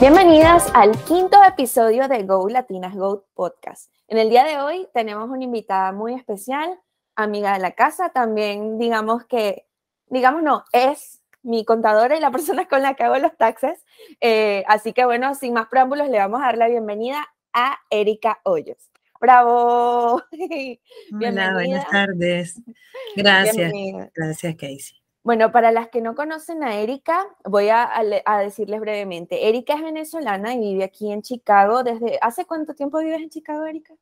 Bienvenidas al quinto episodio de Go Latinas Go Podcast. En el día de hoy tenemos una invitada muy especial, amiga de la casa, también digamos que, digamos no, es mi contadora y la persona con la que hago los taxes. Eh, así que bueno, sin más preámbulos, le vamos a dar la bienvenida a Erika Hoyos. ¡Bravo! Hola, buenas tardes. Gracias. Gracias, Casey. Bueno, para las que no conocen a Erika, voy a, decirles brevemente. Erika es venezolana y vive aquí en Chicago desde... ¿Hace cuánto tiempo vives en Chicago, Erika?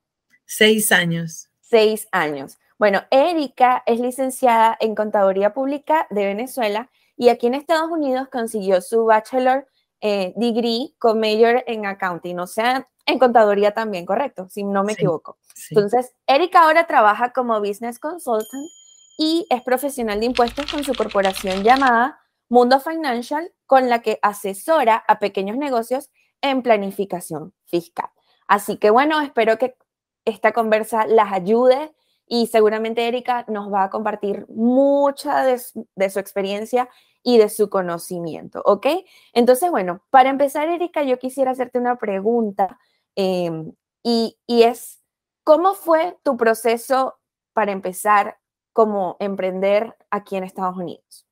Seis años. Seis años. Bueno, Erika es licenciada en Contaduría Pública de Venezuela y aquí en Estados Unidos consiguió su bachelor eh, degree con major en accounting, o sea, en contaduría también, correcto, si no me equivoco. Entonces, Erika ahora trabaja como business consultant y es profesional de impuestos con su corporación llamada Mundo Financial, con la que asesora a pequeños negocios en planificación fiscal. Así que bueno, espero que esta conversa las ayude y seguramente Erika nos va a compartir mucha de, su experiencia y de su conocimiento, ¿ok? Entonces, bueno, para empezar, Erika, yo quisiera hacerte una pregunta em, y, y es, ¿cómo fue tu proceso para empezar como emprender aquí en Estados Unidos?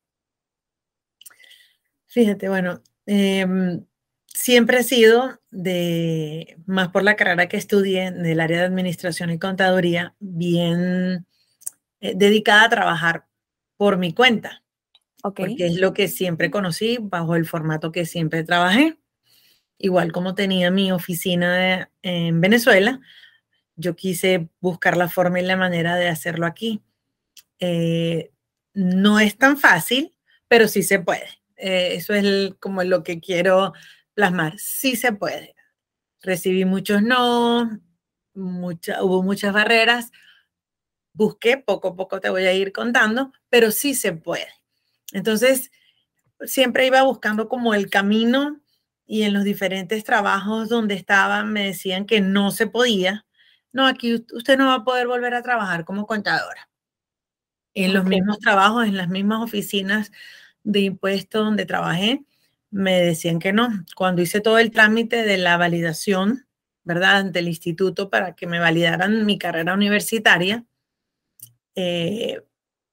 Fíjate, bueno, em, siempre he sido de, más por la carrera que estudié en el área de administración y contaduría, bien eh, dedicada a trabajar por mi cuenta. Porque es lo que siempre conocí, bajo el formato que siempre trabajé. Igual como tenía mi oficina en Venezuela, yo quise buscar la forma y la manera de hacerlo aquí. Eh, no es tan fácil, pero sí se puede. Eh, eso es como lo que quiero plasmar. Sí se puede. Recibí muchos no, mucha, hubo muchas barreras. Busqué, poco a poco te voy a ir contando, pero sí se puede. Entonces, siempre iba buscando como el camino y en los diferentes trabajos donde estaba me decían que no se podía. No, aquí usted no va a poder volver a trabajar como contadora en los mismos trabajos, en las mismas oficinas de impuestos donde trabajé, me decían que no. Cuando hice todo el trámite de la validación, ¿verdad? Ante el instituto para que me validaran mi carrera universitaria, eh,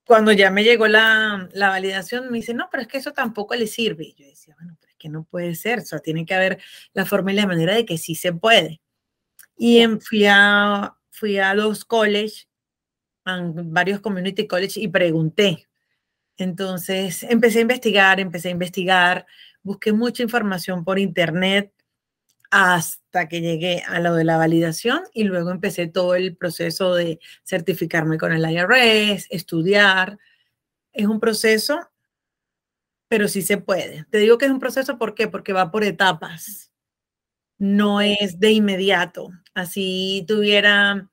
cuando ya me llegó la, la, validación, me dice, no, pero es que eso tampoco le sirve. Y yo decía, bueno, pero es que no puede ser, o sea, tiene que haber la forma y la manera de que sí se puede. Y fui a, fui a los colleges varios community college y pregunté. Entonces empecé a investigar, empecé a investigar, busqué mucha información por internet hasta que llegué a lo de la validación y luego empecé todo el proceso de certificarme con el IRS, estudiar. Es un proceso, pero sí se puede. Te digo que es un proceso, ¿por qué? Porque va por etapas. No es de inmediato. Así tuviera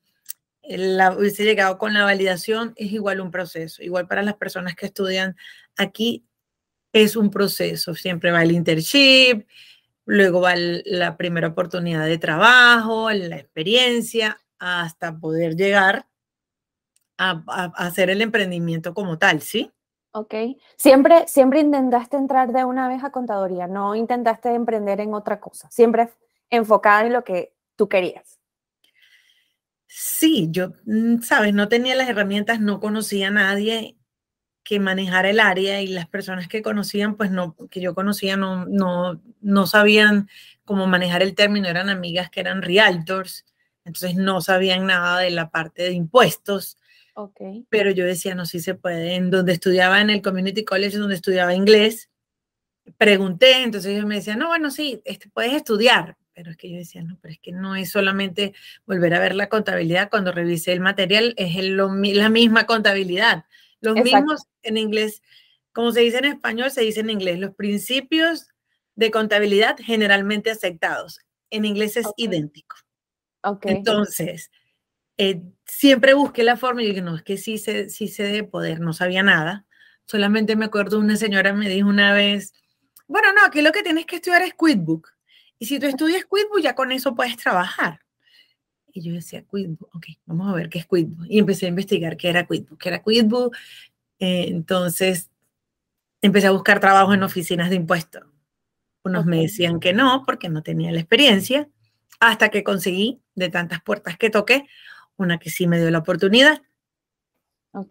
la, hubiese llegado con la validación, es igual un proceso. Igual para las personas que estudian aquí, es un proceso. Siempre va el internship, luego va la primera oportunidad de trabajo, la experiencia, hasta poder llegar a, hacer el emprendimiento como tal, ¿sí? Ok. Siempre, siempre intentaste entrar de una vez a contaduría, no intentaste emprender en otra cosa, siempre enfocada en lo que tú querías. Sí, yo, mm, sabes, no tenía las herramientas, no conocía a nadie que manejara el área y las personas que conocían, pues no, que yo conocía, no, no, no sabían cómo manejar el término, eran amigas que eran realtors, entonces no sabían nada de la parte de impuestos. Okay. Pero yo decía, no, sí se puede. En donde estudiaba en el Community College, donde estudiaba inglés, pregunté, entonces ellos me decían, no, bueno, sí, este, puedes estudiar, pero es que yo decía, no, pero es que no es solamente volver a ver la contabilidad, cuando revisé el material es la misma contabilidad. Los mismos en inglés, como se dice en español, se dice en inglés, los principios de contabilidad generalmente aceptados. En inglés es idéntico. Okay. Entonces, eh, siempre busqué la forma y dije, no, es que sí se, sí se debe poder, no sabía nada. Solamente me acuerdo una señora me dijo una vez, bueno, no, aquí lo que tienes que estudiar es QuickBook. Y si tú estudias QuickBook, ya con eso puedes trabajar. Y yo decía, QuickBook, ok, vamos a ver qué es QuickBook. Y empecé a investigar qué era QuickBook, qué era QuickBook. Eh, entonces, empecé a buscar trabajo en oficinas de impuestos. Unos me decían que no, porque no tenía la experiencia, hasta que conseguí, de tantas puertas que toqué, una que sí me dio la oportunidad.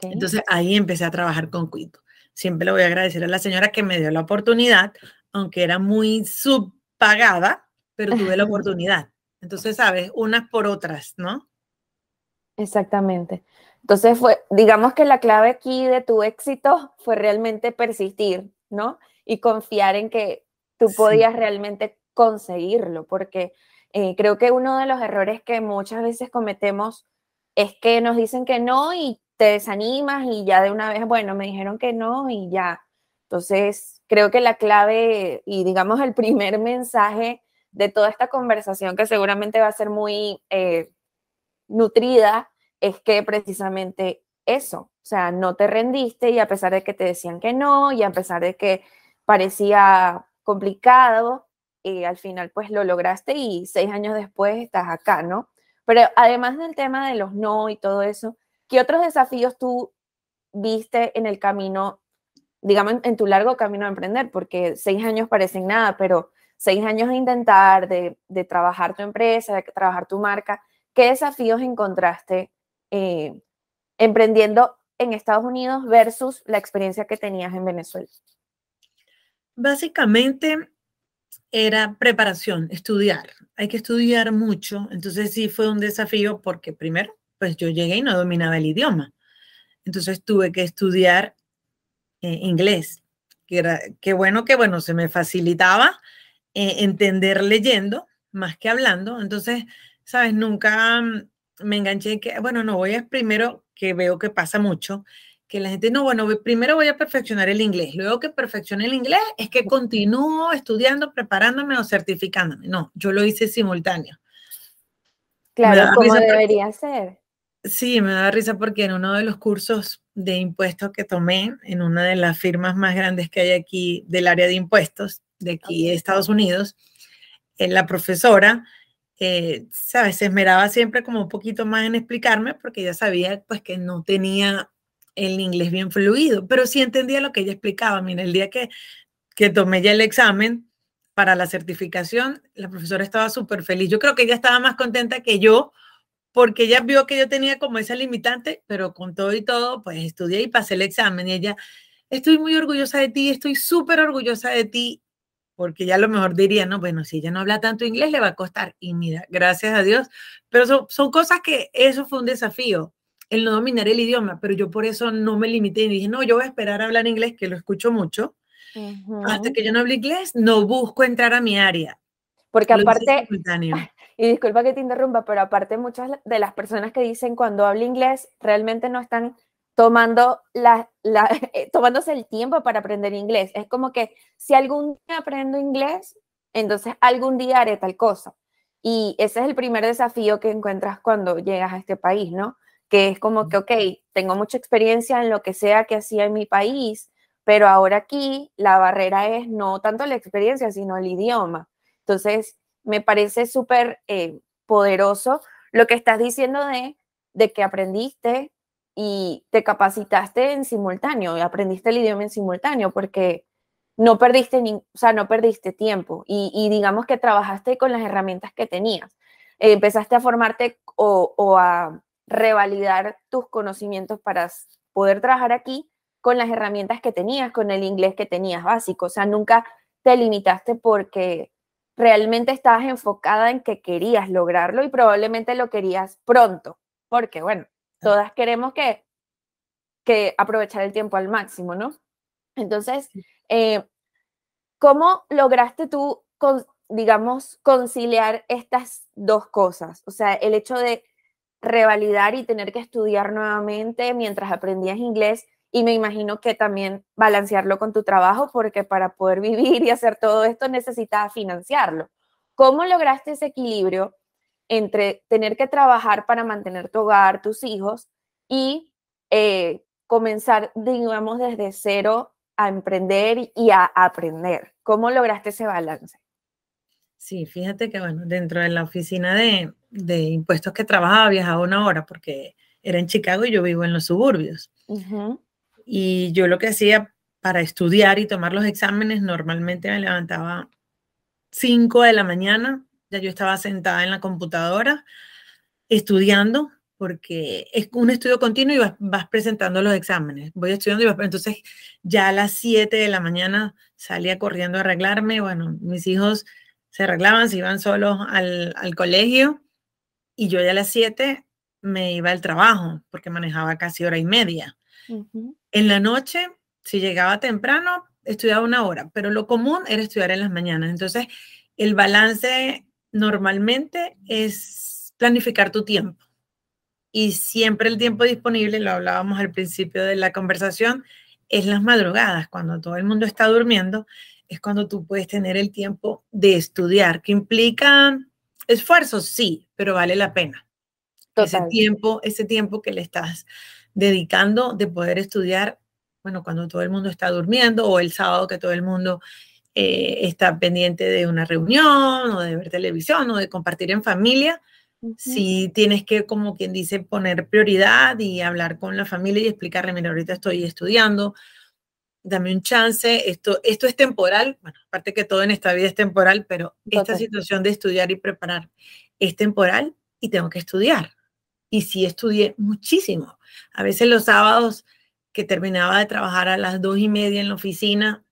Entonces ahí empecé a trabajar con Cuico. Siempre le voy a agradecer a la señora que me dio la oportunidad, aunque era muy subpagada, pero tuve la oportunidad. Entonces, sabes, unas por otras, ¿no? Exactamente. Entonces fue, digamos que la clave aquí de tu éxito fue realmente persistir, ¿no? Y confiar en que tú podías realmente conseguirlo, porque eh, creo que uno de los errores que muchas veces cometemos es que nos dicen que no y te desanimas y ya de una vez, bueno, me dijeron que no y ya. Entonces, creo que la clave y digamos el primer mensaje de toda esta conversación, que seguramente va a ser muy eh, nutrida, es que precisamente eso, o sea, no te rendiste y a pesar de que te decían que no y a pesar de que parecía complicado, y eh, al final pues lo lograste y seis años después estás acá, ¿no? Pero además del tema de los no y todo eso, ¿qué otros desafíos tú viste en el camino, digamos, en, tu largo camino a emprender? Porque seis años parecen nada, pero seis años de intentar, de, trabajar tu empresa, de trabajar tu marca, ¿qué desafíos encontraste eh, emprendiendo en Estados Unidos versus la experiencia que tenías en Venezuela? Básicamente era preparación, estudiar. Hay que estudiar mucho. Entonces sí fue un desafío porque primero, pues yo llegué y no dominaba el idioma. Entonces tuve que estudiar eh, inglés. Que era, qué bueno que, bueno, se me facilitaba eh, entender leyendo más que hablando. Entonces, sabes, nunca me enganché que, bueno, no, voy a primero, que veo que pasa mucho, que la gente, no, bueno, primero voy a perfeccionar el inglés, luego que perfeccione el inglés es que continúo estudiando, preparándome o certificándome. No, yo lo hice simultáneo. Claro, como debería ser. Sí, me da risa porque en uno de los cursos de impuestos que tomé, en una de las firmas más grandes que hay aquí del área de impuestos, de aquí de Estados Unidos, en la profesora eh, ¿sabes? Se esmeraba siempre como un poquito más en explicarme porque ya sabía pues que no tenía el inglés bien fluido, pero sí entendía lo que ella explicaba. Mira, el día que, que tomé ya el examen para la certificación, la profesora estaba súper feliz. Yo creo que ella estaba más contenta que yo porque ella vio que yo tenía como esa limitante, pero con todo y todo, pues estudié y pasé el examen y ella, estoy muy orgullosa de ti, estoy súper orgullosa de ti porque ya a lo mejor diría, no, bueno, si ella no habla tanto inglés, le va a costar. Y mira, gracias a Dios, pero son, son cosas que eso fue un desafío, el no dominar el idioma, pero yo por eso no me limité y dije, no, yo voy a esperar a hablar inglés, que lo escucho mucho. Hasta que yo no hable inglés, no busco entrar a mi área. Porque aparte, y disculpa que te interrumpa, pero aparte muchas de las personas que dicen cuando hablo inglés realmente no están tomando la, eh, tomándose el tiempo para aprender inglés. Es como que si algún día aprendo inglés, entonces algún día haré tal cosa. Y ese es el primer desafío que encuentras cuando llegas a este país, ¿no? Que es como que, ok, tengo mucha experiencia en lo que sea que hacía en mi país, pero ahora aquí la barrera es no tanto la experiencia, sino el idioma. Entonces, me parece súper eh, poderoso lo que estás diciendo de, de que aprendiste y te capacitaste en simultáneo y aprendiste el idioma en simultáneo porque no perdiste, ni, o sea, no perdiste tiempo y, digamos que trabajaste con las herramientas que tenías. empezaste a formarte o, o a revalidar tus conocimientos para poder trabajar aquí con las herramientas que tenías, con el inglés que tenías básico. O sea, nunca te limitaste porque realmente estabas enfocada en que querías lograrlo y probablemente lo querías pronto, porque bueno, todas queremos que, que aprovechar el tiempo al máximo, ¿no? Entonces, eh, ¿cómo lograste tú, digamos, conciliar estas dos cosas? O sea, el hecho de revalidar y tener que estudiar nuevamente mientras aprendías inglés y me imagino que también balancearlo con tu trabajo porque para poder vivir y hacer todo esto necesitas financiarlo. ¿Cómo lograste ese equilibrio entre tener que trabajar para mantener tu hogar, tus hijos y eh, comenzar, digamos, desde cero a emprender y a aprender. ¿Cómo lograste ese balance? Sí, fíjate que, bueno, dentro de la oficina de, impuestos que trabajaba, viajaba una hora porque era en Chicago y yo vivo en los suburbios. Y yo lo que hacía para estudiar y tomar los exámenes, normalmente me levantaba 5 de la mañana, ya yo estaba sentada en la computadora estudiando, porque es un estudio continuo y vas, presentando los exámenes. Voy estudiando y vas, entonces ya a las 7 de la mañana salía corriendo a arreglarme. Bueno, mis hijos se arreglaban, se iban solos al, al colegio y yo ya a las 7 me iba al trabajo porque manejaba casi hora y media. En la noche, si llegaba temprano, estudiaba una hora, pero lo común era estudiar en las mañanas. Entonces, el balance normalmente es planificar tu tiempo. Y siempre el tiempo disponible, lo hablábamos al principio de la conversación, es las madrugadas, cuando todo el mundo está durmiendo, es cuando tú puedes tener el tiempo de estudiar, que implica esfuerzo, sí, pero vale la pena. Ese tiempo, ese tiempo que le estás dedicando de poder estudiar, bueno, cuando todo el mundo está durmiendo o el sábado que todo el mundo eh, está pendiente de una reunión o de ver televisión o de compartir en familia, si tienes que, como quien dice, poner prioridad y hablar con la familia y explicarle, mira, ahorita estoy estudiando, dame un chance, esto, esto es temporal, bueno, aparte que todo en esta vida es temporal, pero esta situación de estudiar y preparar es temporal y tengo que estudiar. Y sí estudié muchísimo. A veces los sábados que terminaba de trabajar a las dos y media en la oficina,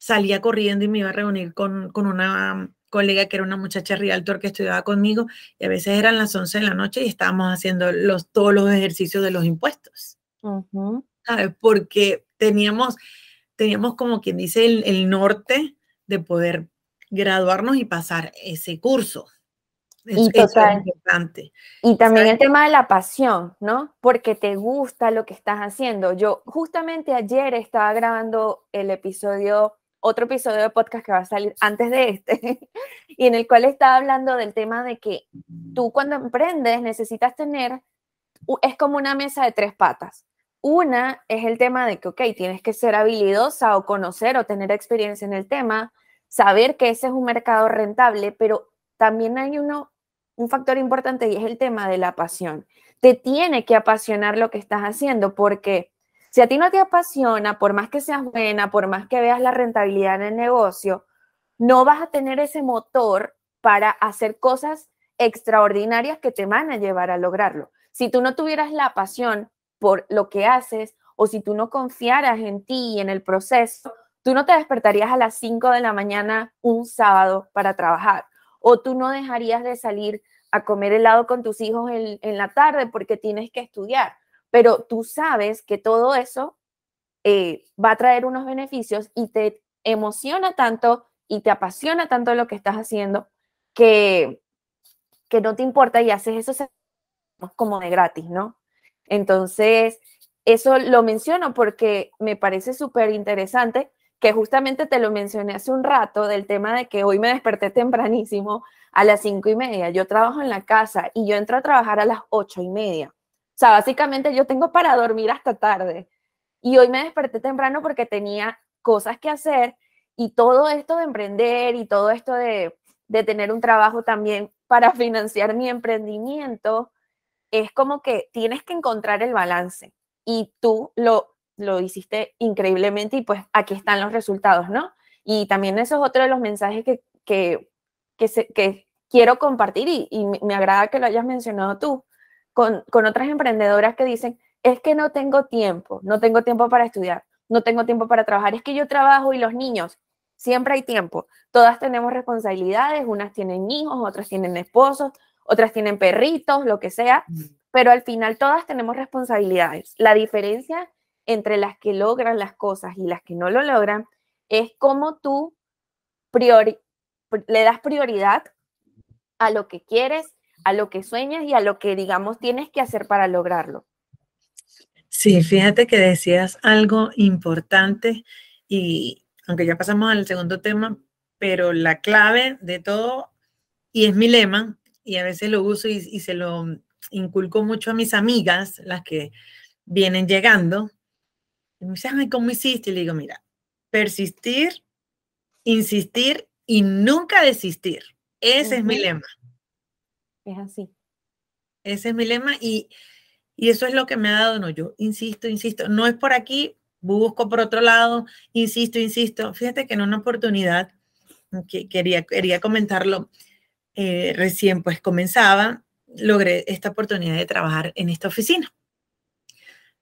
salía corriendo y me iba a reunir con, con una colega que era una muchacha realtor que estudiaba conmigo y a veces eran las 11 de la noche y estábamos haciendo los, todos los ejercicios de los impuestos. ¿sabes? Porque teníamos, teníamos como quien dice el, el norte de poder graduarnos y pasar ese curso y importante. Y también el tema de la pasión, ¿no? Porque te gusta lo que estás haciendo. Yo justamente ayer estaba grabando el episodio, otro episodio de podcast que va a salir antes de este, y en el cual estaba hablando del tema de que tú cuando emprendes necesitas tener, es como una mesa de tres patas. Una es el tema de que, ok, tienes que ser habilidosa o conocer o tener experiencia en el tema, saber que ese es un mercado rentable, pero también hay uno, un factor importante y es el tema de la pasión. Te tiene que apasionar lo que estás haciendo porque si a ti no te apasiona, por más que seas buena, por más que veas la rentabilidad en el negocio, no vas a tener ese motor para hacer cosas extraordinarias que te van a llevar a lograrlo. Si tú no tuvieras la pasión por lo que haces o si tú no confiaras en ti y en el proceso, tú no te despertarías a las 5 de la mañana un sábado para trabajar o tú no dejarías de salir a comer helado con tus hijos en, la tarde porque tienes que estudiar, pero tú sabes que todo eso eh, va a traer unos beneficios y te emociona tanto y te apasiona tanto lo que estás haciendo que, que no te importa y haces eso como de gratis, ¿no? Entonces, eso lo menciono porque me parece súper interesante que justamente te lo mencioné hace un rato del tema de que hoy me desperté tempranísimo a las cinco y media. Yo trabajo en la casa y yo entro a trabajar a las ocho y media. Sea, básicamente yo tengo para dormir hasta tarde. Y hoy me desperté temprano porque tenía cosas que hacer y todo esto de emprender y todo esto de, de tener un trabajo también para financiar mi emprendimiento, es como que tienes que encontrar el balance. Y tú lo lo hiciste increíblemente y pues aquí están los resultados, ¿no? Y también eso es otro de los mensajes que, que, que, quiero compartir y, me agrada que lo hayas mencionado tú con, con otras emprendedoras que dicen, es que no tengo tiempo, no tengo tiempo para estudiar, no tengo tiempo para trabajar, es que yo trabajo y los niños, siempre hay tiempo, todas tenemos responsabilidades, unas tienen hijos, otras tienen esposos, otras tienen perritos, lo que sea, mm. pero al final todas tenemos responsabilidades. La diferencia entre las que logran las cosas y las que no lo logran, es cómo tú le das prioridad a lo que quieres, a lo que sueñas y a lo que, digamos, tienes que hacer para lograrlo. Sí, fíjate que decías algo importante y aunque ya pasamos al segundo tema, pero la clave de todo, y es mi lema, y a veces lo uso y, y se lo inculco mucho a mis amigas, las que vienen llegando, y me dice, ay, ¿cómo hiciste? Y le digo, mira, persistir, insistir y nunca desistir. Ese es mi lema. Es así. Ese es mi lema y, y eso es lo que me ha dado, no, yo insisto, insisto, no es por aquí, busco por otro lado, insisto, insisto. Fíjate que en una oportunidad que quería, quería comentarlo, eh, recién pues comenzaba, logré esta oportunidad de trabajar en esta oficina,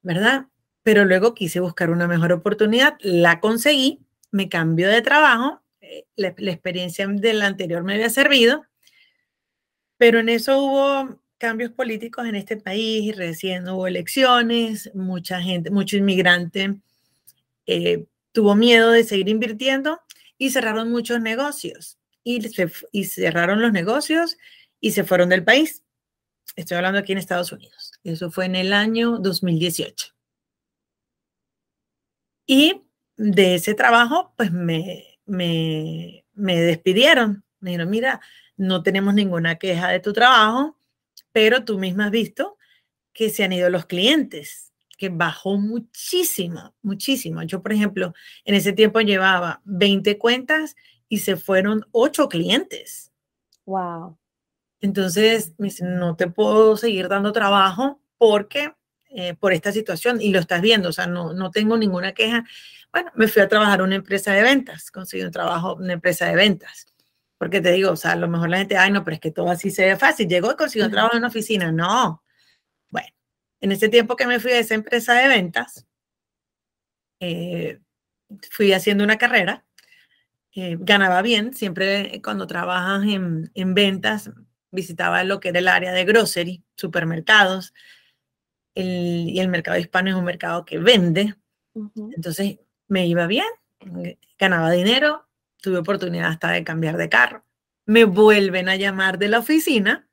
¿verdad? Pero luego quise buscar una mejor oportunidad, la conseguí, me cambió de trabajo, eh, la, la experiencia del anterior me había servido, pero en eso hubo cambios políticos en este país, recién hubo elecciones, mucha gente, mucho inmigrante eh, tuvo miedo de seguir invirtiendo y cerraron muchos negocios. Y, y cerraron los negocios y se fueron del país. Estoy hablando aquí en Estados Unidos. Eso fue en el año 2018. Y de ese trabajo, pues me, me, me despidieron. Me dijeron, mira, no tenemos ninguna queja de tu trabajo, pero tú misma has visto que se han ido los clientes, que bajó muchísimo, muchísimo. Yo, por ejemplo, en ese tiempo llevaba 20 cuentas y se fueron 8 clientes. Wow. Entonces, me no te puedo seguir dando trabajo porque eh, por esta situación y lo estás viendo, o sea, no, no tengo ninguna queja. Bueno, me fui a trabajar en una empresa de ventas, conseguí un trabajo en una empresa de ventas. Porque te digo, o sea, a lo mejor la gente, ay, no, pero es que todo así se ve fácil. Llegó y consiguió trabajo en una oficina. No. Bueno, en ese tiempo que me fui a esa empresa de ventas, eh, fui haciendo una carrera, eh, ganaba bien, siempre cuando trabajas en, en, ventas, visitaba lo que era el área de grocery, supermercados, el, y el mercado hispano es un mercado que vende, entonces me iba bien, ganaba dinero, tuve oportunidad hasta de cambiar de carro. Me vuelven a llamar de la oficina,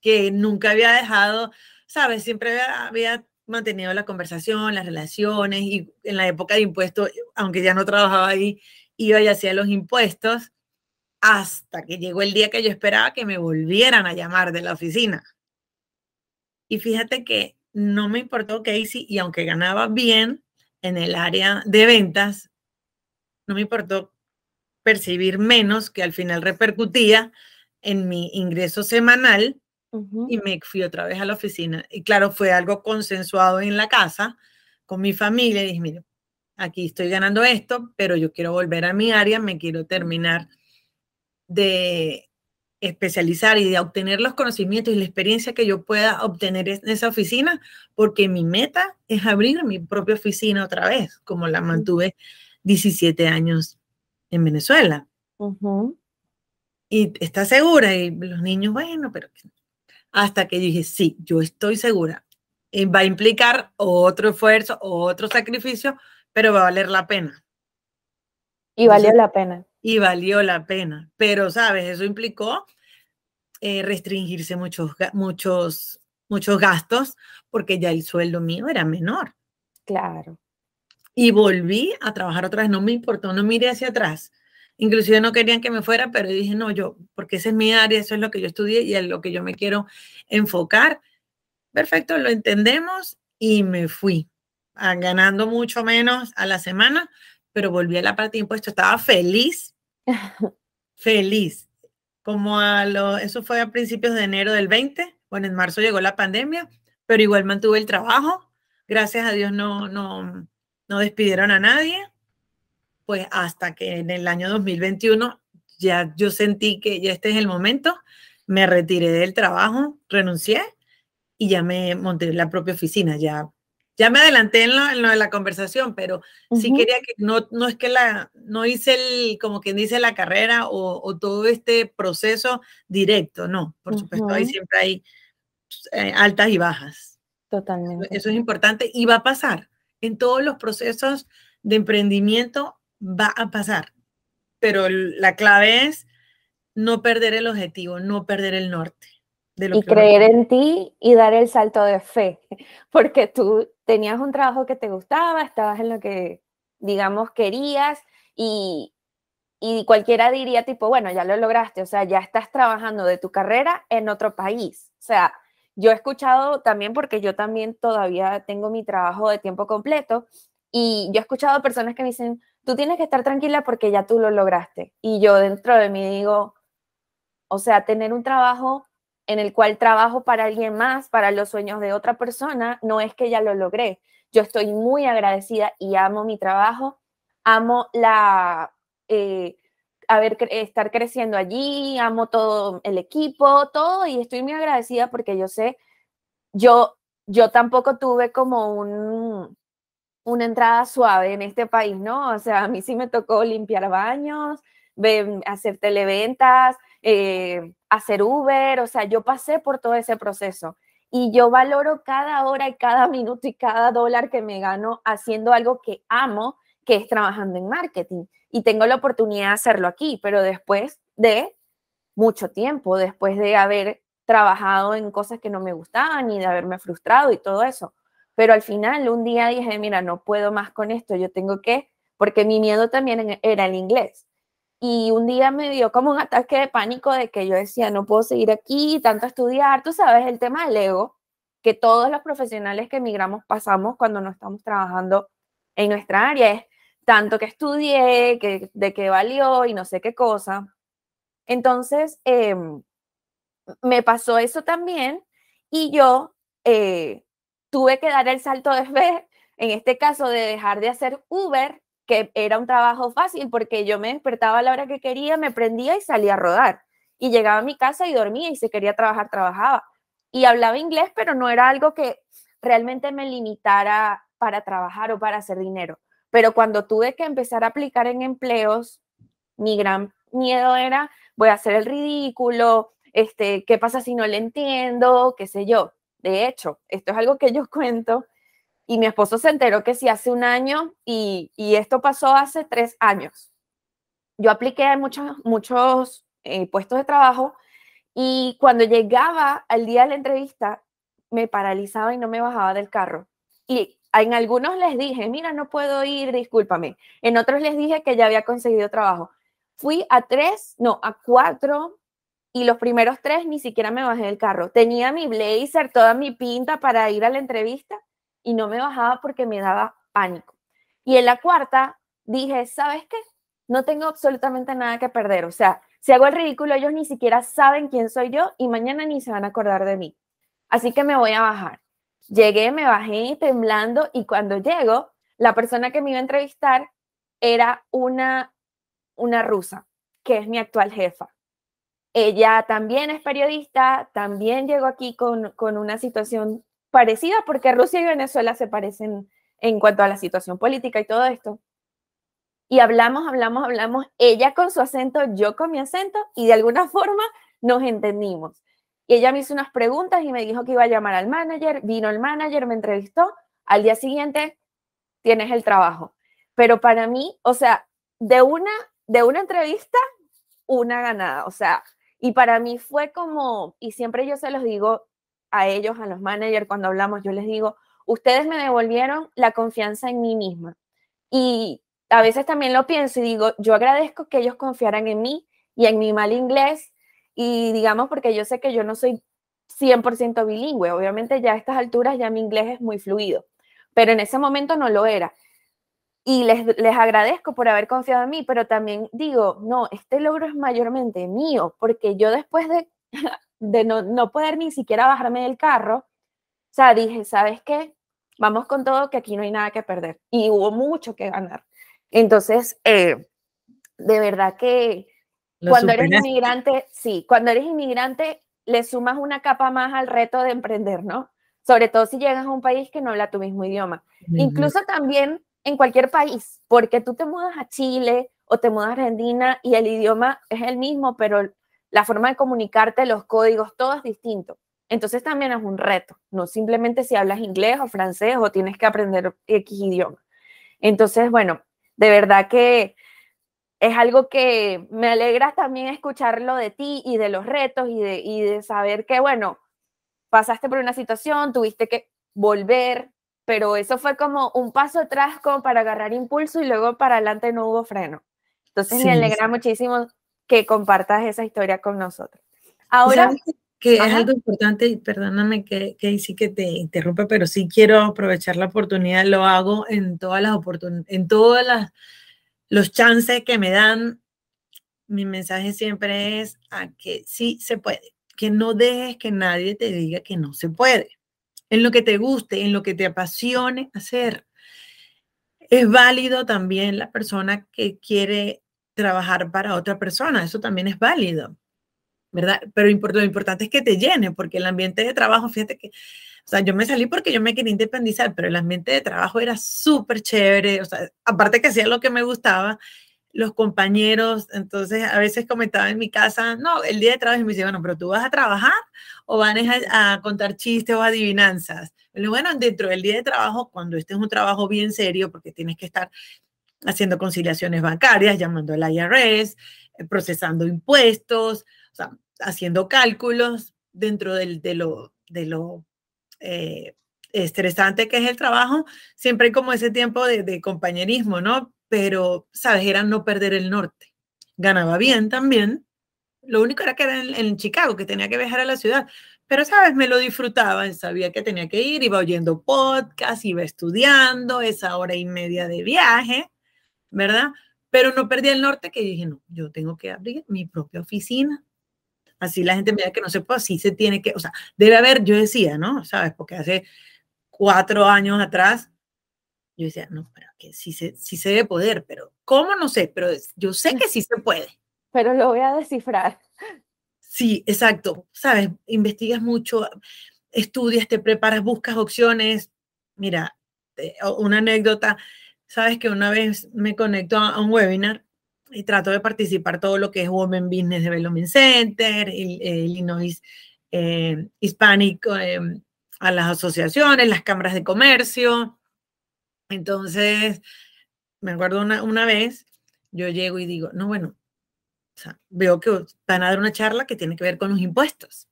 que nunca había dejado, ¿sabes? Siempre había, mantenido la conversación, las relaciones, y en la época de impuestos, aunque ya no trabajaba ahí, iba y hacía los impuestos, hasta que llegó el día que yo esperaba que me volvieran a llamar de la oficina. Y fíjate que no me importó Casey, y aunque ganaba bien en el área de ventas, no me importó percibir menos, que al final repercutía en mi ingreso semanal y me fui otra vez a la oficina. Y claro, fue algo consensuado en la casa con mi familia. Y dije, mire, aquí estoy ganando esto, pero yo quiero volver a mi área, me quiero terminar de especializar y de obtener los conocimientos y la experiencia que yo pueda obtener en esa oficina, porque mi meta es abrir mi propia oficina otra vez, como la mantuve 17 años en Venezuela. Y está segura, y los niños, bueno, pero hasta que dije, sí, yo estoy segura. Y va a implicar otro esfuerzo, otro sacrificio, pero va a valer la pena. Y valió la pena. Y valió la pena. Pero, ¿sabes? Eso implicó eh, restringirse muchos, muchos, muchos gastos porque ya el sueldo mío era menor. Claro. Y volví a trabajar otra vez, no me importó, no miré hacia atrás. Inclusive no querían que me fuera, pero dije, no, yo, porque esa es mi área, eso es lo que yo estudié y es lo que yo me quiero enfocar. Perfecto, lo entendemos y me fui, ganando mucho menos a la semana, pero volví a la parte de impuestos, estaba feliz, feliz. Como a lo, eso fue a principios de enero del 20, bueno, en marzo llegó la pandemia, pero igual mantuve el trabajo. Gracias a Dios no, no, no despidieron a nadie, pues hasta que en el año 2021 ya yo sentí que ya este es el momento, me retiré del trabajo, renuncié y ya me monté en la propia oficina, ya ya me adelanté en lo, de la conversación, pero sí quería que no, no es que la, no hice el, como quien dice, la carrera o, todo este proceso directo, no, por supuesto, ahí siempre hay eh, altas y bajas. Totalmente. Eso es importante y va a pasar en todos los procesos de emprendimiento va a pasar, pero la clave es no perder el objetivo, no perder el norte. De y creer en ti y dar el salto de fe, porque tú tenías un trabajo que te gustaba, estabas en lo que, digamos, querías y, y cualquiera diría tipo, bueno, ya lo lograste, o sea, ya estás trabajando de tu carrera en otro país. O sea, yo he escuchado también, porque yo también todavía tengo mi trabajo de tiempo completo, y yo he escuchado personas que me dicen, tú tienes que estar tranquila porque ya tú lo lograste. Y yo dentro de mí digo, o sea, tener un trabajo en el cual trabajo para alguien más, para los sueños de otra persona, no es que ya lo logré. Yo estoy muy agradecida y amo mi trabajo, amo la, eh, estar creciendo allí, amo todo el equipo, todo, y estoy muy agradecida porque yo sé, yo, yo tampoco tuve como un, una entrada suave en este país, ¿no? O sea, a mí sí me tocó limpiar baños, hacer televentas, eh, hacer Uber, o sea, yo pasé por todo ese proceso y yo valoro cada hora y cada minuto y cada dólar que me gano haciendo algo que amo, que es trabajando en marketing. Y tengo la oportunidad de hacerlo aquí, pero después de mucho tiempo, después de haber trabajado en cosas que no me gustaban y de haberme frustrado y todo eso. Pero al final un día dije, mira, no puedo más con esto, yo tengo que, porque mi miedo también era el inglés. Y un día me dio como un ataque de pánico de que yo decía, no puedo seguir aquí, tanto estudiar, tú sabes, el tema del ego, que todos los profesionales que emigramos pasamos cuando no estamos trabajando en nuestra área, es tanto que estudié, que, de qué valió y no sé qué cosa. Entonces, em, me pasó eso también y yo eh, tuve que dar el salto de fe, en este caso de dejar de hacer Uber que era un trabajo fácil porque yo me despertaba a la hora que quería, me prendía y salía a rodar. Y llegaba a mi casa y dormía y si quería trabajar, trabajaba. Y hablaba inglés, pero no era algo que realmente me limitara para trabajar o para hacer dinero. Pero cuando tuve que empezar a aplicar en empleos, mi gran miedo era, voy a hacer el ridículo, este, ¿qué pasa si no le entiendo? ¿Qué sé yo? De hecho, esto es algo que yo cuento y mi esposo se enteró que sí hace un año y, esto pasó hace tres años. Yo apliqué a muchos, muchos eh, puestos de trabajo y cuando llegaba al día de la entrevista me paralizaba y no me bajaba del carro. Y en algunos les dije, mira, no puedo ir, discúlpame. En otros les dije que ya había conseguido trabajo. Fui a tres, no, a cuatro y los primeros tres ni siquiera me bajé del carro. Tenía mi blazer, toda mi pinta para ir a la entrevista y no me bajaba porque me daba pánico. Y en la cuarta dije, ¿sabes qué? No tengo absolutamente nada que perder. O sea, si hago el ridículo, ellos ni siquiera saben quién soy yo y mañana ni se van a acordar de mí. Así que me voy a bajar. Llegué, me bajé temblando y cuando llego, la persona que me iba a entrevistar era una, una rusa, que es mi actual jefa. Ella también es periodista, también llegó aquí con, con una situación parecida porque Rusia y Venezuela se parecen en cuanto a la situación política y todo esto. Y hablamos, hablamos, hablamos, ella con su acento, yo con mi acento, y de alguna forma nos entendimos. Y ella me hizo unas preguntas y me dijo que iba a llamar al manager, vino el manager, me entrevistó, al día siguiente tienes el trabajo. Pero para mí, o sea, de una, de una entrevista, una ganada, o sea, y para mí fue como, y siempre yo se los digo, a ellos, a los managers, cuando hablamos, yo les digo, ustedes me devolvieron la confianza en mí misma. Y a veces también lo pienso y digo, yo agradezco que ellos confiaran en mí y en mi mal inglés y digamos porque yo sé que yo no soy 100% bilingüe, obviamente ya a estas alturas ya mi inglés es muy fluido, pero en ese momento no lo era. Y les, les agradezco por haber confiado en mí, pero también digo, no, este logro es mayormente mío, porque yo después de de no, poder ni siquiera bajarme del carro, o sea, dije, ¿sabes qué? Vamos con todo, que aquí no hay nada que perder. Y hubo mucho que ganar. Entonces, eh, de verdad que cuando eres inmigrante, sí, cuando eres inmigrante, le sumas una capa más al reto de emprender, ¿no? Sobre todo si llegas a un país que no habla tu mismo idioma. Incluso también en cualquier país, porque tú te mudas a Chile o te mudas a Argentina y el idioma es el mismo, pero la forma de comunicarte, los códigos, todo es distinto. Entonces también es un reto, no simplemente si hablas inglés o francés o tienes que aprender X idioma. Entonces, bueno, de verdad que es algo que me alegra también escucharlo de ti y de los retos y de, y de saber que, bueno, pasaste por una situación, tuviste que volver, pero eso fue como un paso atrás como para agarrar impulso y luego para adelante no hubo freno. Entonces me alegra muchísimo que compartas esa historia con nosotros. Ahora, que es algo importante, y perdóname que, que sí que te interrumpa, pero sí quiero aprovechar la oportunidad, lo hago en todas las oportunidades, en todas las los chances que me dan. Mi mensaje siempre es a que sí se puede, que no dejes que nadie te diga que no se puede. En lo que te guste, en lo que te apasione hacer. Es válido también la persona que quiere trabajar para otra persona, eso también es válido, ¿verdad? Pero lo importante es que te llene, porque el ambiente de trabajo, fíjate que, sea, yo me salí porque yo me quería independizar, pero el ambiente de trabajo era súper chévere, o sea, aparte que hacía lo que me gustaba, los compañeros, entonces a veces comentaba en mi casa, no, el día de trabajo y me decía, bueno, pero tú vas a trabajar o van a, contar chistes o adivinanzas. Bueno, dentro del día de trabajo, cuando este es un trabajo bien serio, porque tienes que estar haciendo conciliaciones bancarias, llamando al IRS, eh, procesando impuestos, o sea, haciendo cálculos dentro del, de lo, de lo eh, estresante que es el trabajo, siempre hay como ese tiempo de, compañerismo, ¿no? pero, ¿sabes? Era no perder el norte. Ganaba bien también. Lo único era que era en, Chicago, que tenía que viajar a la ciudad. Pero, ¿sabes? Me lo disfrutaba, sabía que tenía que ir, iba oyendo podcast, iba estudiando esa hora y media de viaje, ¿verdad? Pero no perdí el norte que dije, no, yo tengo que abrir mi propia oficina. Así la gente me da que no se puede, así se tiene que, o sea, debe haber, yo decía, ¿no? ¿Sabes? Porque hace cuatro años atrás yo decía, no, pero que sí se, sí se debe poder, pero ¿cómo? No sé, pero yo sé que sí se puede. Pero lo voy a descifrar. Sí, exacto. Sabes, investigas mucho, estudias, te preparas, buscas opciones. Mira, una anécdota, sabes que una vez me conecto a un webinar y trato de participar todo lo que es Women Business Development Center, el, Illinois eh, Hispanic, em, a las asociaciones, las cámaras de comercio, entonces, me acuerdo una, vez, yo llego y digo, no, bueno, veo que van a dar una charla que tiene que ver con los impuestos.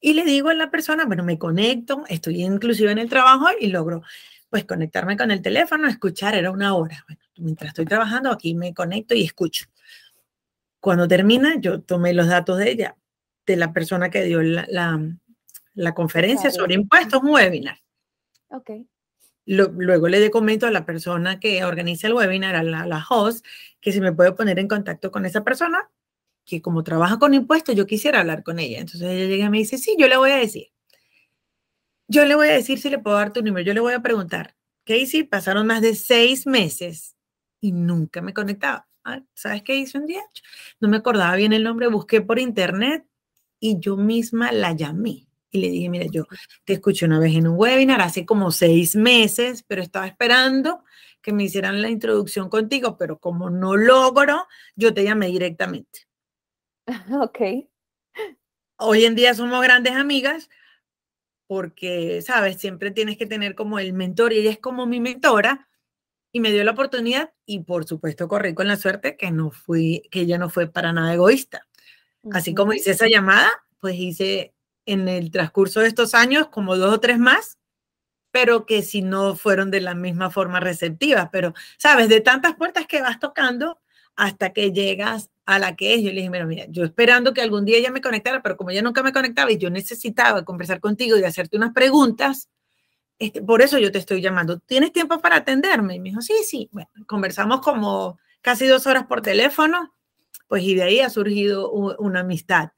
Y le digo a la persona, bueno, me conecto, estoy inclusive en el trabajo y logro pues conectarme con el teléfono, escuchar, era una hora. Bueno, mientras estoy trabajando aquí me conecto y escucho. Cuando termina, yo tomé los datos de ella, de la persona que dio la, la, conferencia sobre impuestos, un webinar. Ok luego le comento a la persona que organiza el webinar, a la, host, que si me puede poner en contacto con esa persona, que como trabaja con impuestos, yo quisiera hablar con ella. Entonces ella llega y me dice, sí, yo le voy a decir. Yo le voy a decir si le puedo dar tu número. Yo le voy a preguntar, Casey, pasaron más de seis meses y nunca me conectaba. Ah, ¿Sabes qué hice un día? No me acordaba bien el nombre, busqué por internet y yo misma la llamé y le dije, mira, yo te escuché una vez en un webinar hace como seis meses, pero estaba esperando que me hicieran la introducción contigo, pero como no logro, yo te llamé directamente. Ok. Hoy en día somos grandes amigas porque, sabes, siempre tienes que tener como el mentor y ella es como mi mentora y me dio la oportunidad y por supuesto corrí con la suerte que no fui, que ella no fue para nada egoísta. Así como hice esa llamada, pues hice en el transcurso de estos años, como dos o tres más, pero que si no fueron de la misma forma receptivas. Pero, ¿sabes? De tantas puertas que vas tocando hasta que llegas a la que es. Yo le dije, mira, mira, yo esperando que algún día ella me conectara, pero como ella nunca me conectaba y yo necesitaba conversar contigo y hacerte unas preguntas, este, por eso yo te estoy llamando. ¿Tienes tiempo para atenderme? Y me dijo, sí, sí. Bueno, conversamos como casi dos horas por teléfono, pues y de ahí ha surgido una amistad.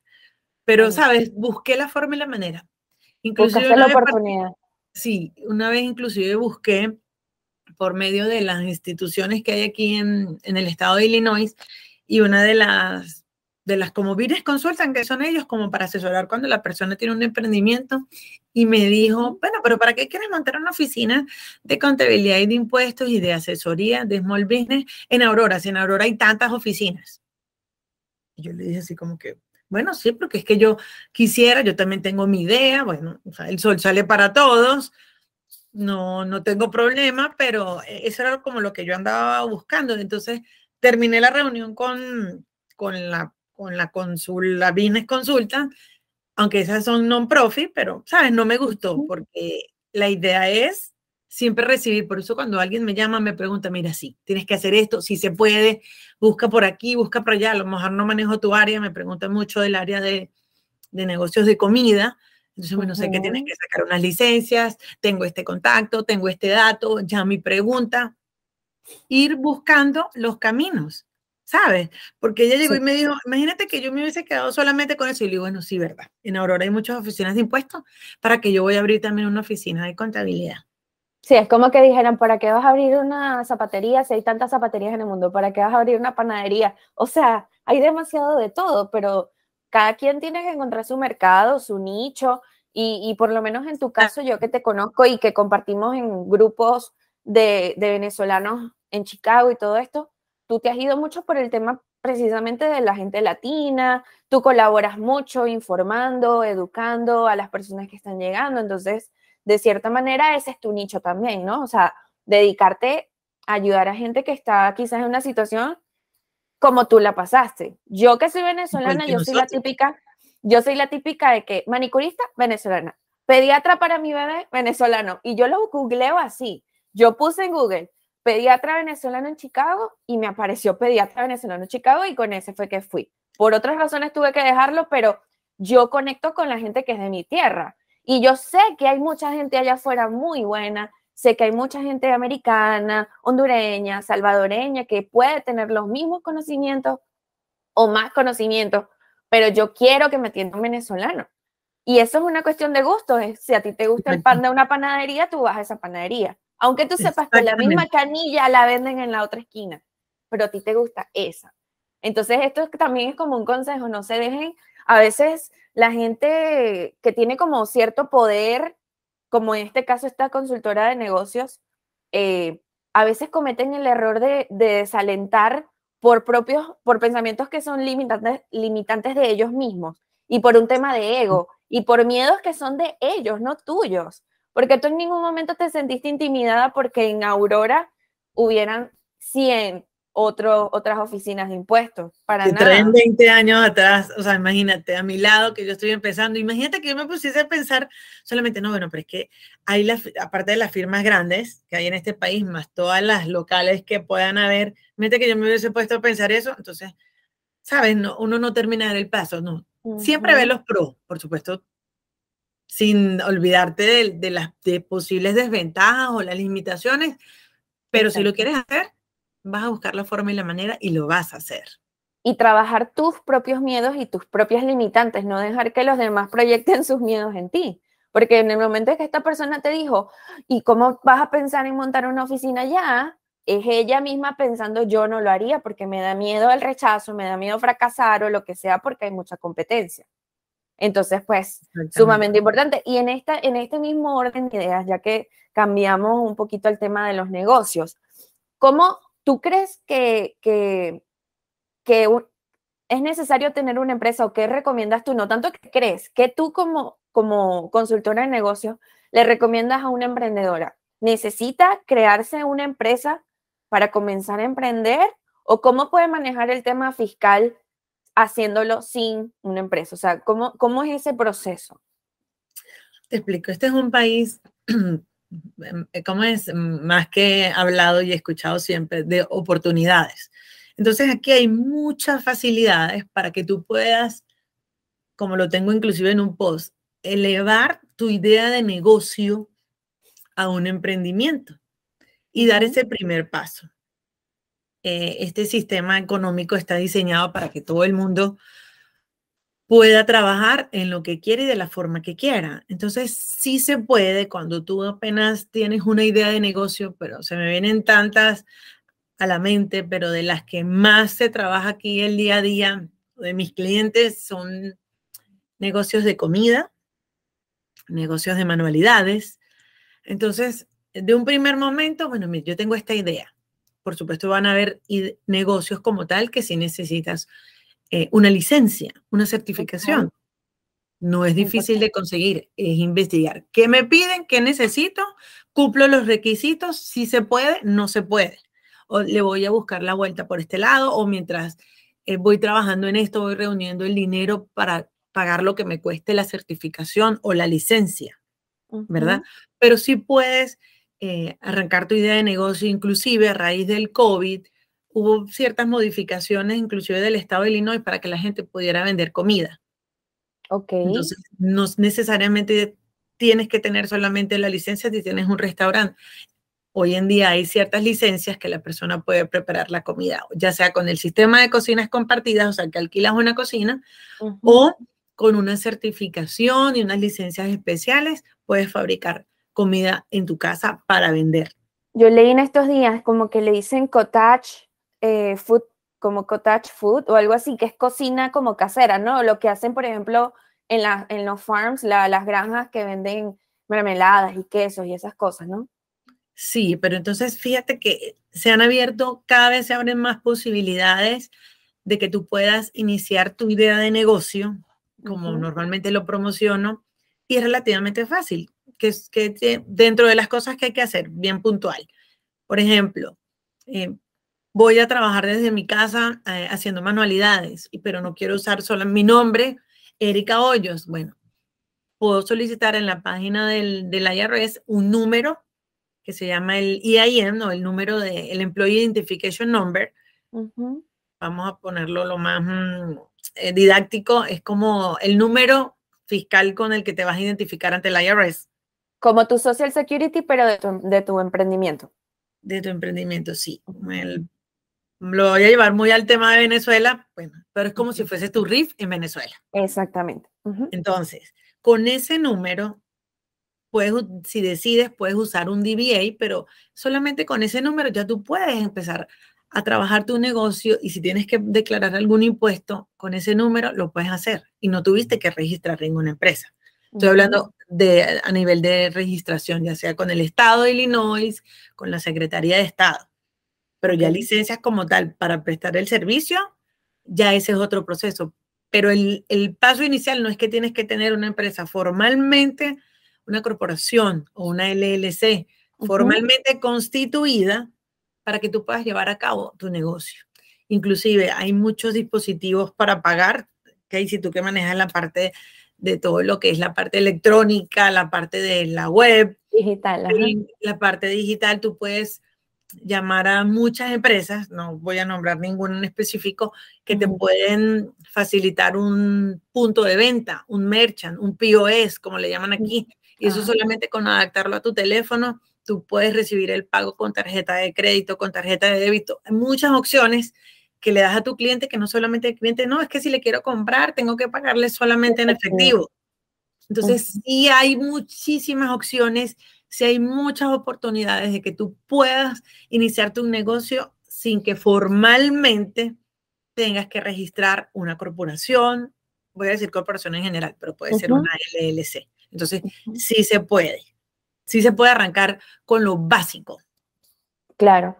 Pero, ¿sabes? Busqué la forma y la manera. Inclusive la oportunidad. Sí, una vez inclusive busqué por medio de las instituciones que hay aquí en, en el estado de Illinois y una de las de las como Vines consultan, que son ellos como para asesorar cuando la persona tiene un emprendimiento, y me dijo, bueno, pero ¿para qué quieres montar una oficina de contabilidad y de impuestos y de asesoría de small business en Aurora? Si en Aurora hay tantas oficinas. Y yo le dije así como que, bueno, sí, porque es que yo quisiera, yo también tengo mi idea, bueno, el sol sale para todos, no, no tengo problema, pero eso era como lo que yo andaba buscando. Entonces terminé la reunión con, con la, con la consul, Business Consulta, aunque esas son non-profit, pero, ¿sabes? No me gustó porque la idea es siempre recibir. Por eso cuando alguien me llama, me pregunta, mira, sí, tienes que hacer esto, si se puede, busca por aquí, busca por allá. A lo mejor no manejo tu área, me pregunta mucho del área de, de negocios de comida. Entonces, bueno, sé que tienes que sacar unas licencias, tengo este contacto, tengo este dato, ya mi pregunta. Ir buscando los caminos. ¿Sabes? Porque ella llegó y me dijo, imagínate que yo me hubiese quedado solamente con eso. Y le digo, bueno, sí, verdad. En Aurora hay muchas oficinas de impuestos para que yo voy a abrir también una oficina de contabilidad. Sí, es como que dijeran, ¿para qué vas a abrir una zapatería si hay tantas zapaterías en el mundo? ¿Para qué vas a abrir una panadería? O sea, hay demasiado de todo, pero cada quien tiene que encontrar su mercado, su nicho, y, por lo menos en tu caso, yo que te conozco y que compartimos en grupos de, de venezolanos en Chicago y todo esto, tú te has ido mucho por el tema precisamente de la gente latina, tú colaboras mucho informando, educando a las personas que están llegando, entonces, de cierta manera, ese es tu nicho también, ¿no? O sea, dedicarte a ayudar a gente que está quizás en una situación como tú la pasaste. Yo que soy venezolana, yo soy la típica, yo soy la típica de que manicurista venezolana, pediatra para mi bebé venezolano, y yo lo googleo así. Yo puse en Google pediatra venezolano en Chicago y me apareció pediatra venezolano en Chicago y con ese fue que fui. Por otras razones tuve que dejarlo, pero yo conecto con la gente que es de mi tierra. Y yo sé que hay mucha gente allá afuera muy buena, sé que hay mucha gente americana, hondureña, salvadoreña, que puede tener los mismos conocimientos o más conocimientos, pero yo quiero que me atienda un venezolano. Y eso es una cuestión de gusto. Si a ti te gusta el pan de una panadería, tú vas a esa panadería. Aunque tú sepas que la misma canilla la venden en la otra esquina, pero a ti te gusta esa. Entonces, esto también es como un consejo, no se dejen, a veces la gente que tiene como cierto poder, como en este caso esta consultora de negocios, eh, a veces cometen el error de, desalentar por propios, por pensamientos que son limitantes, limitantes de ellos mismos y por un tema de ego y por miedos que son de ellos, no tuyos. Porque tú en ningún momento te sentiste intimidada porque en Aurora hubieran 100 otro, otras oficinas de impuestos. Para que nada. Traen 20 años atrás, o sea, imagínate, a mi lado que yo estoy empezando, imagínate que yo me pusiese a pensar solamente, no, bueno, pero es que hay, la, aparte de las firmas grandes que hay en este país, más todas las locales que puedan haber, imagínate que yo me hubiese puesto a pensar eso, entonces, ¿sabes? No, uno no termina de el paso, no. Siempre ve los pros, por supuesto, sin olvidarte de, las posibles desventajas o las limitaciones, pero si lo quieres hacer, vas a buscar la forma y la manera y lo vas a hacer. Y trabajar tus propios miedos y tus propias limitantes, no dejar que los demás proyecten sus miedos en ti. Porque en el momento en que esta persona te dijo, ¿y cómo vas a pensar en montar una oficina ya? Es ella misma pensando, yo no lo haría porque me da miedo el rechazo, me da miedo fracasar o lo que sea porque hay mucha competencia. Entonces, pues, sumamente importante. Y en, esta, en este mismo orden de ideas, ya que cambiamos un poquito el tema de los negocios, ¿cómo tú crees que, que, es necesario tener una empresa o qué recomiendas tú? No tanto que crees, que tú como, como consultora de negocios le recomiendas a una emprendedora? ¿Necesita crearse una empresa para comenzar a emprender? ¿O cómo puede manejar el tema fiscal haciéndolo sin una empresa? O sea, ¿cómo, cómo es ese proceso? Te explico, este es un país, como es más que hablado y escuchado siempre, de oportunidades. Entonces aquí hay muchas facilidades para que tú puedas, como lo tengo inclusive en un post, elevar tu idea de negocio a un emprendimiento y dar ese primer paso. Eh, este sistema económico está diseñado para que todo el mundo pueda trabajar en lo que quiere y de la forma que quiera. Entonces, sí se puede cuando tú apenas tienes una idea de negocio, pero se me vienen tantas a la mente, pero de las que más se trabaja aquí el día a día de mis clientes son negocios de comida, negocios de manualidades. Entonces, de un primer momento, bueno, yo tengo esta idea por supuesto van a haber negocios como tal que si necesitas eh, una licencia, una certificación. No es difícil de conseguir, es investigar. ¿Qué me piden? ¿Qué necesito? ¿Cumplo los requisitos? Si se puede, no se puede. O le voy a buscar la vuelta por este lado o mientras eh, voy trabajando en esto, voy reuniendo el dinero para pagar lo que me cueste la certificación o la licencia, ¿verdad? Pero sí puedes eh, arrancar tu idea de negocio, inclusive a raíz del COVID, hubo ciertas modificaciones, inclusive del estado de Illinois, para que la gente pudiera vender comida. Ok. Entonces, no necesariamente tienes que tener solamente la licencia si tienes un restaurante. hoy en día hay ciertas licencias que la persona puede preparar la comida, ya sea con el sistema de cocinas compartidas, o sea, que alquilas una cocina, o con una certificación y unas licencias especiales, puedes fabricar comida en tu casa para vender. Yo leí en estos días como que le dicen cottage eh, food, como cottage food o algo así, que es cocina como casera, ¿no? Lo que hacen, por ejemplo, en, la, en los farms, las granjas que venden mermeladas y quesos y esas cosas, ¿no? Sí, pero entonces fíjate que se han abierto, cada vez se abren más posibilidades de que tú puedas iniciar tu idea de negocio, como normalmente lo promociono, y es relativamente fácil, que que dentro de las cosas que hay que hacer, bien puntual. Por ejemplo, eh, voy a trabajar desde mi casa eh, haciendo manualidades, pero no quiero usar solo mi nombre, Erika Hoyos. Bueno, puedo solicitar en la página del, del IRS un número que se llama el EIN o el número de el Employee Identification Number. Vamos a ponerlo lo más mm, eh, didáctico, es como el número fiscal con el que te vas a identificar ante el IRS. Como tu Social Security, pero de tu, de tu emprendimiento. De tu emprendimiento, sí. lo voy a llevar muy al tema de Venezuela, bueno, pero es como si fuese tu RIF en Venezuela. Exactamente. Entonces, con ese número puedes, si decides, puedes usar un DBA, pero solamente con ese número ya tú puedes empezar a trabajar tu negocio y si tienes que declarar algún impuesto con ese número, lo puedes hacer y no tuviste que registrar ninguna empresa. Estoy hablando de, a nivel de registración, ya sea con el Estado de Illinois, con la Secretaría de Estado, pero ya licencias como tal para prestar el servicio, ya ese es otro proceso. Pero el, el paso inicial no es que tienes que tener una empresa formalmente una corporación o una LLC formalmente constituida para que tú puedas llevar a cabo tu negocio. Inclusive hay muchos dispositivos para pagar, que si tú que manejas la parte de todo lo que es la parte electrónica, la parte de la web, digital, la parte digital, tú puedes llamar a muchas empresas, no voy a nombrar ninguna en específico, que te pueden facilitar un punto de venta, un merchant, un POS, como le llaman aquí, y eso solamente con adaptarlo a tu teléfono, tú puedes recibir el pago con tarjeta de crédito, con tarjeta de débito. Hay muchas opciones que le das a tu cliente que no solamente el cliente, no, es que si le quiero comprar, tengo que pagarle solamente en efectivo. Entonces, sí hay muchísimas opciones, sí hay muchas oportunidades de que tú puedas iniciar tu negocio sin que formalmente tengas que registrar una corporación, voy a decir corporación en general, pero puede ser una LLC. Entonces, sí se puede, sí se puede arrancar con lo básico. Claro.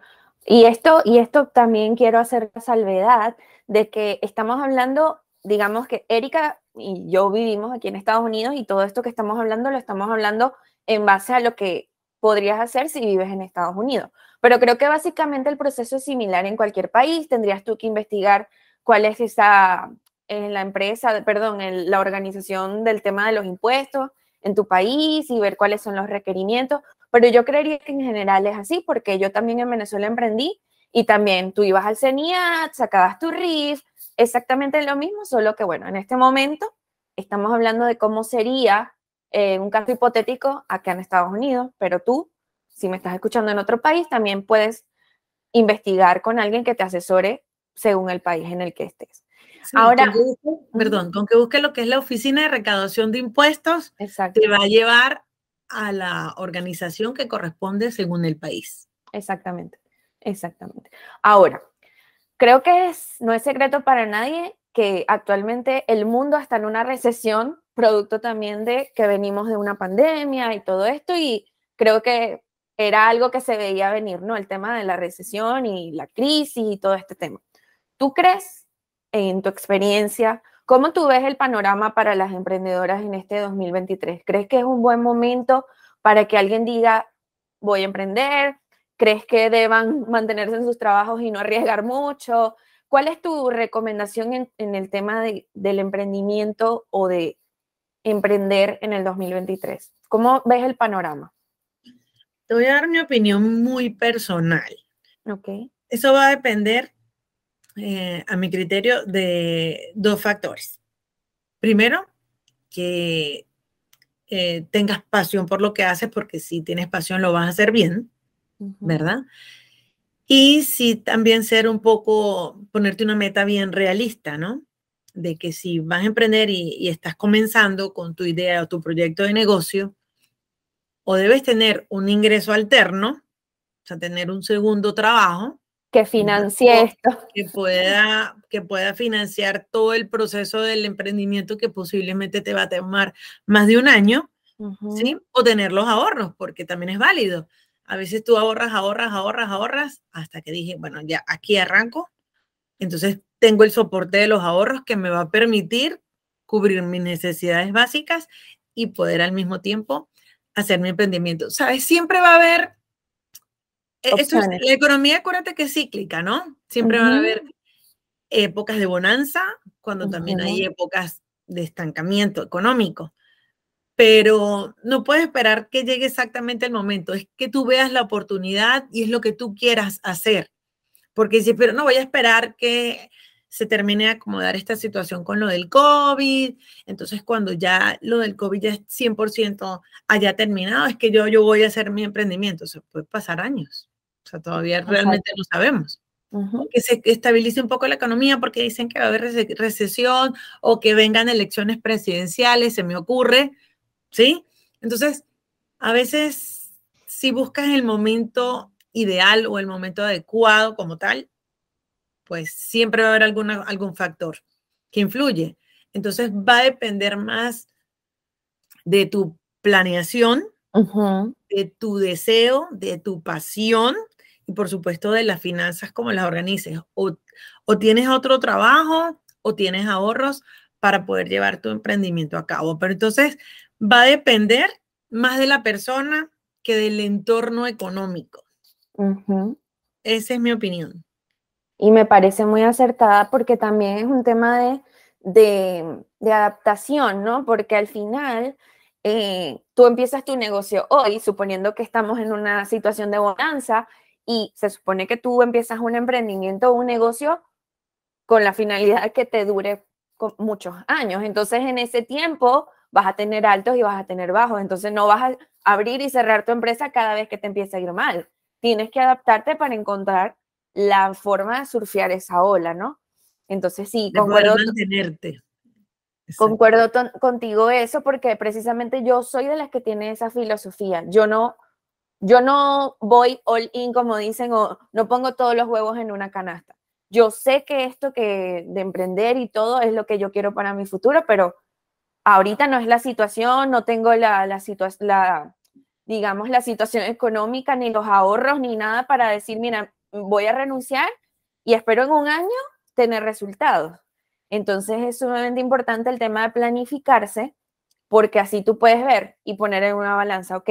Y esto, y esto también quiero hacer salvedad de que estamos hablando, digamos que Erika y yo vivimos aquí en Estados Unidos y todo esto que estamos hablando lo estamos hablando en base a lo que podrías hacer si vives en Estados Unidos. Pero creo que básicamente el proceso es similar en cualquier país. Tendrías tú que investigar cuál es esa, en la empresa, perdón, en la organización del tema de los impuestos en tu país y ver cuáles son los requerimientos. Pero yo creería que en general es así, porque yo también en Venezuela emprendí y también tú ibas al CENIAT, sacabas tu RIF, exactamente lo mismo, solo que bueno, en este momento estamos hablando de cómo sería eh, un caso hipotético acá en Estados Unidos, pero tú, si me estás escuchando en otro país, también puedes investigar con alguien que te asesore según el país en el que estés. Ahora, perdón, con que busque lo que es la oficina de recaudación de impuestos, te va a llevar a la organización que corresponde según el país. Exactamente, exactamente. Ahora, creo que es, no es secreto para nadie que actualmente el mundo está en una recesión, producto también de que venimos de una pandemia y todo esto, y creo que era algo que se veía venir, ¿no? El tema de la recesión y la crisis y todo este tema. ¿Tú crees en tu experiencia, ¿cómo tú ves el panorama para las emprendedoras en este 2023? ¿Crees que es un buen momento para que alguien diga, voy a emprender? ¿Crees que deban mantenerse en sus trabajos y no arriesgar mucho? ¿Cuál es tu recomendación en, el tema del emprendimiento o de emprender en el 2023? ¿Cómo ves el panorama? Te voy a dar mi opinión muy personal. Ok. Eso va a depender eh, a mi criterio, de dos factores. Primero, que eh, tengas pasión por lo que haces, porque si tienes pasión lo vas a hacer bien. ¿verdad? Y sí, también ser un poco, ponerte una meta bien realista, ¿no? De que si vas a emprender y, y estás comenzando con tu idea o tu proyecto de negocio, o debes tener un ingreso alterno, o sea, tener un segundo trabajo. Que financie esto. Que pueda, que pueda financiar todo el proceso del emprendimiento que posiblemente te va a tomar más de un año, ¿sí? O tener los ahorros, porque también es válido. A veces tú ahorras, ahorras, ahorras, ahorras, hasta que dije, bueno, ya aquí arranco. Entonces tengo el soporte de los ahorros que me va a permitir cubrir mis necesidades básicas y poder al mismo tiempo hacer mi emprendimiento. ¿Sabes? Siempre va a haber e, la economía, acuérdate que es cíclica, ¿no? Siempre va a haber épocas de bonanza, cuando también hay épocas de estancamiento económico. Pero no puedes esperar que llegue exactamente el momento, es que tú veas la oportunidad y es lo que tú quieras hacer. Porque si pero no voy a esperar que se termine de acomodar esta situación con lo del COVID. Entonces, cuando ya lo del COVID ya es 100% haya terminado, es que yo, yo voy a hacer mi emprendimiento. O sea, puede pasar años. O sea, todavía realmente no sabemos. Que se estabilice un poco la economía porque dicen que va a haber recesión o que vengan elecciones presidenciales, se me ocurre, ¿sí? Entonces, a veces, si buscas el momento ideal o el momento adecuado como tal, pues siempre va a haber alguna, algún factor que influye. Entonces va a depender más de tu planeación, de tu deseo, de tu pasión y por supuesto de las finanzas, como las organices. O, o tienes otro trabajo o tienes ahorros para poder llevar tu emprendimiento a cabo. Pero entonces va a depender más de la persona que del entorno económico. Esa es mi opinión y me parece muy acertada porque también es un tema de, de, adaptación, ¿no? Porque al final eh, tú empiezas tu negocio hoy, suponiendo que estamos en una situación de bonanza y se supone que tú empiezas un emprendimiento o un negocio con la finalidad de que te dure muchos años. Entonces, en ese tiempo vas a tener altos y vas a tener bajos. Entonces, no vas a abrir y cerrar tu empresa cada vez que te empiece a ir mal. Tienes que adaptarte para encontrar la forma de surfear esa ola, ¿no? Entonces sí, concuerdo. Mantenerte. Concuerdo contigo eso porque precisamente yo soy de las que tiene esa filosofía. Yo no, yo no voy all in, como dicen, o no pongo todos los huevos en una canasta. Yo sé que esto que de emprender y todo es lo que yo quiero para mi futuro, pero ahorita no es la situación, no tengo la, digamos, la situación económica, ni los ahorros, ni nada para decir, mira, voy a renunciar y espero en un año tener resultados. Entonces es sumamente importante el tema de planificarse, porque así tú puedes ver y poner en una balanza, ok,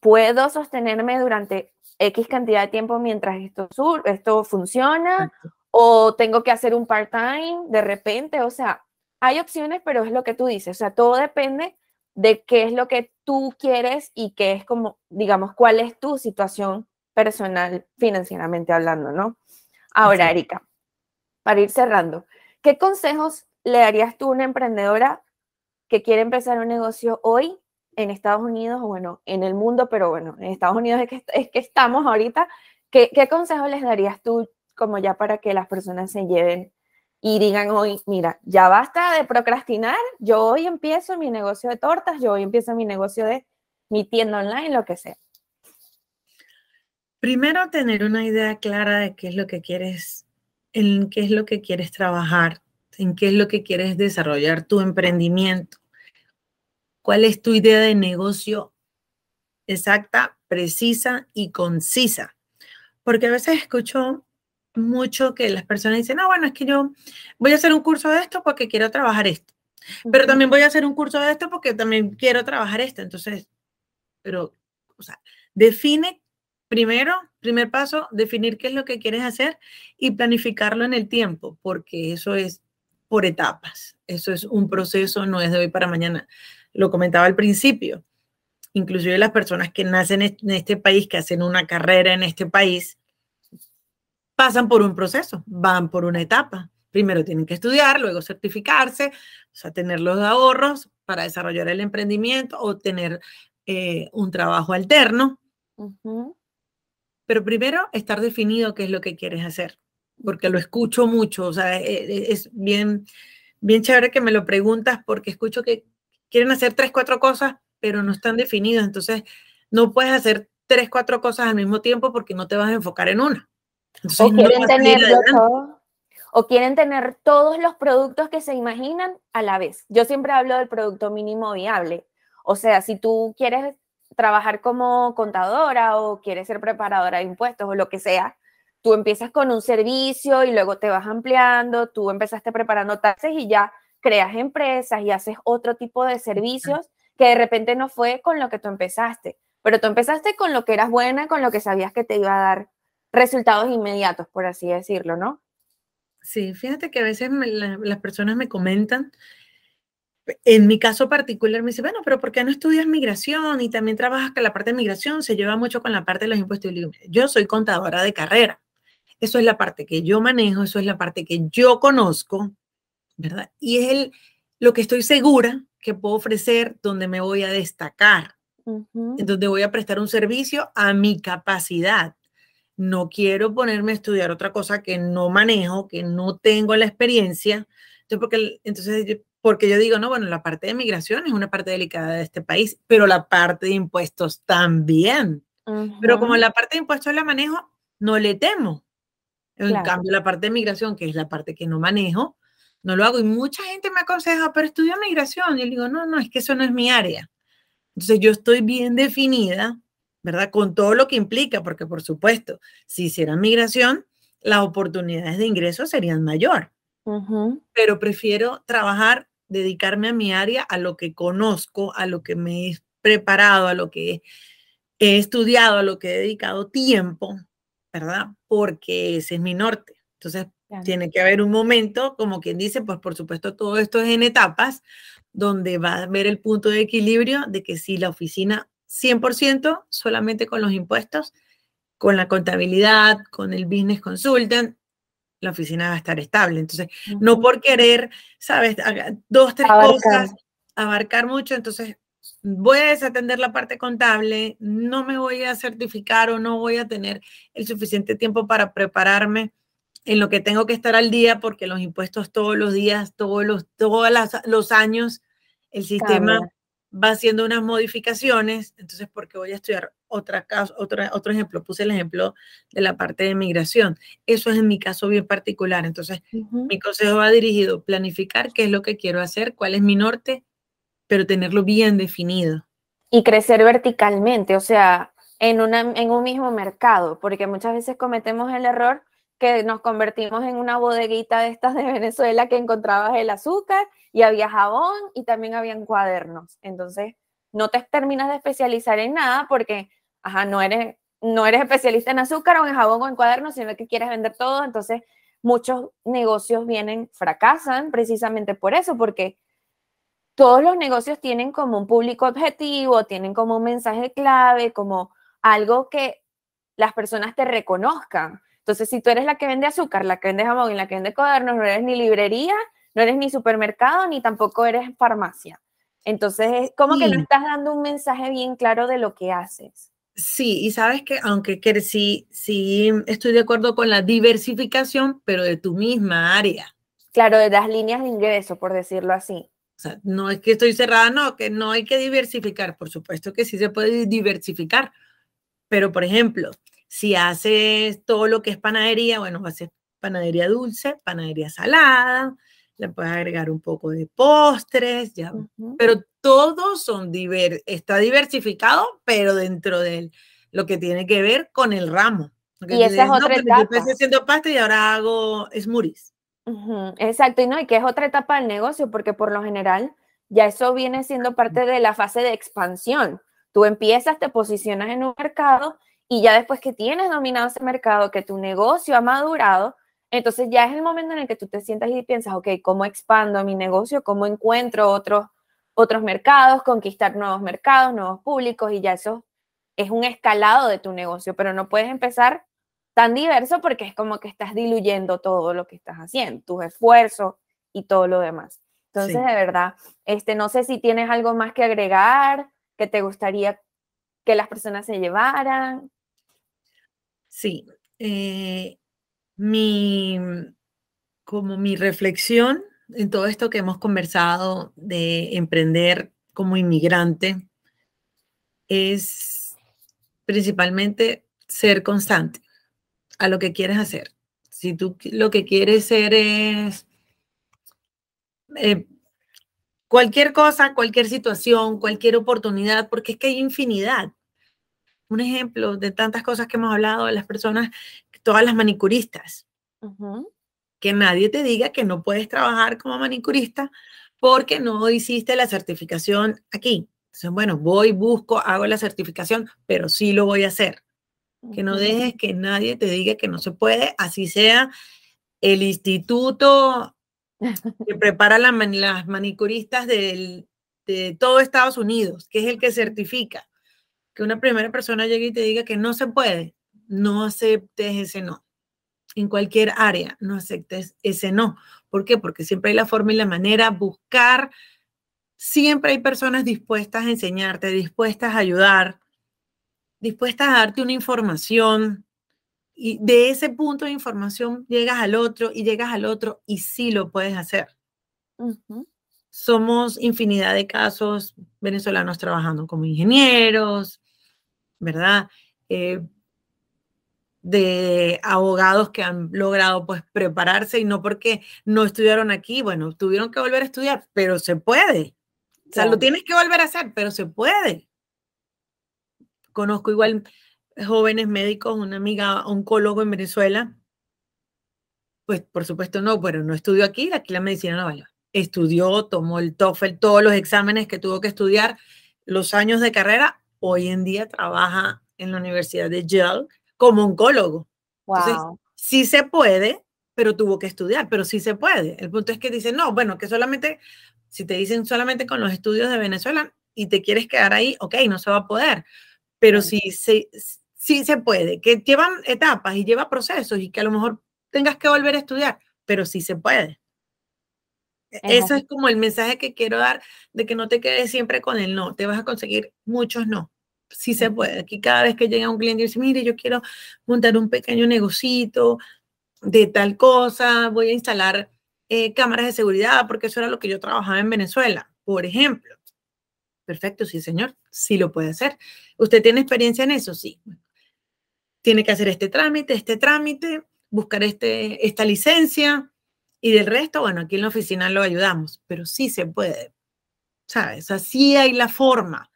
puedo sostenerme durante X cantidad de tiempo mientras esto, esto funciona, o tengo que hacer un part-time de repente, o sea, hay opciones, pero es lo que tú dices, o sea, todo depende de qué es lo que tú quieres y qué es como, digamos, cuál es tu situación personal financieramente hablando, ¿no? Ahora, Erika, para ir cerrando, ¿qué consejos le darías tú a una emprendedora que quiere empezar un negocio hoy en Estados Unidos bueno, en el mundo, pero bueno, en Estados Unidos es que, es que estamos ahorita? ¿Qué, ¿Qué consejos les darías tú como ya para que las personas se lleven y digan hoy, mira, ya basta de procrastinar, yo hoy empiezo mi negocio de tortas, yo hoy empiezo mi negocio de mi tienda online, lo que sea. Primero, tener una idea clara de qué es lo que quieres, en qué es lo que quieres trabajar, en qué es lo que quieres desarrollar tu emprendimiento. ¿Cuál es tu idea de negocio exacta, precisa y concisa? Porque a veces escucho mucho que las personas dicen, no, bueno, es que yo voy a hacer un curso de esto porque quiero trabajar esto, pero también voy a hacer un curso de esto porque también quiero trabajar esto. Entonces, pero, o sea, define Primero, primer paso, definir qué es lo que quieres hacer y planificarlo en el tiempo, porque eso es por etapas. Eso es un proceso, no es de hoy para mañana. Lo comentaba al principio. Inclusive las personas que nacen en este país, que hacen una carrera en este país, pasan por un proceso, van por una etapa. Primero tienen que estudiar, luego certificarse, o sea, tener los ahorros para desarrollar el emprendimiento o tener eh, un trabajo alterno pero primero estar definido qué es lo que quieres hacer, porque lo escucho mucho, o sea, e, e, es bien, bien chévere que me lo preguntas porque escucho que quieren hacer tres, cuatro cosas, pero no están definidos, entonces no puedes hacer tres, cuatro cosas al mismo tiempo porque no te vas a enfocar en una. o quieren o quieren tener todos los productos que se imaginan a la vez. Yo siempre hablo del producto mínimo viable. O sea, si tú quieres trabajar como contadora o quieres ser preparadora de impuestos o lo que sea, tú empiezas con un servicio y luego te vas ampliando, tú empezaste preparando taxes y ya creas empresas y haces otro tipo de servicios que de repente no fue con lo que tú empezaste, pero tú empezaste con lo que eras buena, con lo que sabías que te iba a dar resultados inmediatos, por así decirlo, ¿no? Sí, fíjate que a veces las personas me comentan en mi caso particular me dice, bueno, pero ¿por qué no estudias migración y también trabajas con la parte de migración? Se lleva mucho con la parte de los impuestos. Yo soy contadora de carrera. Eso es la parte que yo manejo, eso es la parte que yo conozco, ¿verdad? Y es el, lo que estoy segura que puedo ofrecer, donde me voy a destacar, donde voy a prestar un servicio a mi capacidad. No quiero ponerme a estudiar otra cosa que no manejo, que no tengo la experiencia. Entonces, porque, entonces porque yo digo, no, bueno, la parte de migración es una parte delicada de este país, pero la parte de impuestos también. Pero como la parte de impuestos la manejo, no le temo. En cambio, la parte de migración, que es la parte que no manejo, no lo hago. Y mucha gente me aconseja, pero estudia migración. Y yo digo, no, no, es que eso no es mi área. Entonces yo estoy bien definida, ¿verdad? Con todo lo que implica, porque por supuesto, si hiciera migración, las oportunidades de ingreso serían mayor. Pero prefiero trabajar dedicarme a mi área, a lo que conozco, a lo que me he preparado, a lo que he estudiado, a lo que he dedicado tiempo, ¿verdad? Porque ese es mi norte. Entonces, tiene que haber un momento, como quien dice, pues por supuesto todo esto es en etapas, donde va a haber el punto de equilibrio de que si la oficina 100% solamente con los impuestos, con la contabilidad, con el business consultant, la oficina va a estar estable. Entonces, no por querer, ¿sabes? Dos, tres cosas, abarcar mucho, entonces voy a desatender la parte contable, no me voy a certificar o no voy a tener el suficiente tiempo para prepararme en lo que tengo que estar al día, porque los impuestos todos los días, todos los, todos los años, el sistema va haciendo unas modificaciones, entonces, ¿por qué voy a estudiar otra otra, otro ejemplo? Puse el ejemplo de la parte de migración. Eso es en mi caso bien particular. Entonces, mi consejo va dirigido, planificar qué es lo que quiero hacer, cuál es mi norte, pero tenerlo bien definido. Y crecer verticalmente, o sea, en, una, en un mismo mercado, porque muchas veces cometemos el error que nos convertimos en una bodeguita de estas de Venezuela que encontrabas el azúcar y había jabón y también habían cuadernos. Entonces, no te terminas de especializar en nada porque, ajá, no eres, no eres especialista en azúcar o en jabón o en cuadernos, sino que quieres vender todo. Entonces, muchos negocios vienen, fracasan precisamente por eso, porque todos los negocios tienen como un público objetivo, tienen como un mensaje clave, como algo que las personas te reconozcan. Entonces, si tú eres la que vende azúcar, la que vende jamón y la que vende cuadernos, no eres ni librería, no eres ni supermercado, ni tampoco eres farmacia. Entonces, es como que no estás dando un mensaje bien claro de lo que haces. Sí, y sabes que aunque sí, sí estoy de acuerdo con la diversificación, pero de tu misma área. Claro, de las líneas de ingreso, por decirlo así. O sea, no es que estoy cerrada, no, que no hay que diversificar. Por supuesto que sí se puede diversificar. Pero, por ejemplo, si haces todo lo que es panadería, bueno, haces panadería dulce, panadería salada, le puedes agregar un poco de postres, ya, pero todos son diver, está diversificado, pero dentro de lo que tiene que ver con el ramo. Y esa es otra etapa. Yo empecé haciendo pasta y ahora hago smoothies. Exacto, y no, y que es otra etapa del negocio, porque por lo general ya eso viene siendo parte de la fase de expansión. Tú empiezas, te posicionas en un mercado y ya después que tienes dominado ese mercado, que tu negocio ha madurado, entonces ya es el momento en el que tú te sientas y piensas, ok, ¿cómo expando mi negocio? ¿Cómo encuentro otros, otros mercados, conquistar nuevos mercados, nuevos públicos? Y ya eso es un escalado de tu negocio, pero no puedes empezar tan diverso porque es como que estás diluyendo todo lo que estás haciendo, tus esfuerzos y todo lo demás. Entonces, de verdad, este, no sé si tienes algo más que agregar, que te gustaría que las personas se llevaran. Sí. Eh, mi, como mi reflexión en todo esto que hemos conversado de emprender como inmigrante es principalmente ser constante a lo que quieres hacer. Si tú lo que quieres ser es eh, cualquier cosa, cualquier situación, cualquier oportunidad, porque es que hay infinidad. Un ejemplo de tantas cosas que hemos hablado de las personas, todas las manicuristas. Que nadie te diga que no puedes trabajar como manicurista porque no hiciste la certificación aquí. Entonces, bueno, voy, busco, hago la certificación, pero sí lo voy a hacer. Que no dejes que nadie te diga que no se puede, así sea el instituto que prepara las manicuristas de todo Estados Unidos, que es el que certifica. Que una primera persona llegue y te diga que no se puede, no aceptes ese no. En cualquier área, no aceptes ese no. ¿Por qué? Porque siempre hay la forma y la manera, buscar. Siempre hay personas dispuestas a enseñarte, dispuestas a ayudar, dispuestas a darte una información, y de ese punto de información llegas al otro y llegas al otro y sí lo puedes hacer. Somos infinidad de casos venezolanos trabajando como ingenieros, ¿verdad? Eh, de abogados que han logrado pues prepararse y no porque no estudiaron aquí, bueno, tuvieron que volver a estudiar, pero se puede. O sea, lo tienes que volver a hacer, pero se puede. Conozco igual jóvenes médicos, una amiga oncólogo en Venezuela, pues por supuesto no, pero no estudió aquí, aquí la medicina no vale. Estudió, tomó el TOEFL, todos los exámenes que tuvo que estudiar, los años de carrera, hoy en día trabaja en la Universidad de Yale como oncólogo. Wow. sí se puede, pero tuvo que estudiar, pero sí se puede. El punto es que dicen, no, bueno, que solamente, si te dicen solamente con los estudios de Venezuela y te quieres quedar ahí, ok, no se va a poder. Pero si, se, sí se puede, que llevan etapas y lleva procesos y que a lo mejor tengas que volver a estudiar, pero sí se puede. E, eso es como el mensaje que quiero dar de que no te quedes siempre con el no, te vas a conseguir muchos no. Sí se puede. Aquí cada vez que llega un cliente y dice, mire, yo quiero montar un pequeño negocito de tal cosa, voy a instalar eh, cámaras de seguridad, porque eso era lo que yo trabajaba en Venezuela, por ejemplo. Perfecto, sí, señor, sí lo puede hacer. ¿Usted tiene experiencia en eso? Sí tiene que hacer este trámite, este trámite, buscar este, esta licencia y del resto, bueno, aquí en la oficina lo ayudamos, pero sí se puede, ¿sabes? Así hay la forma.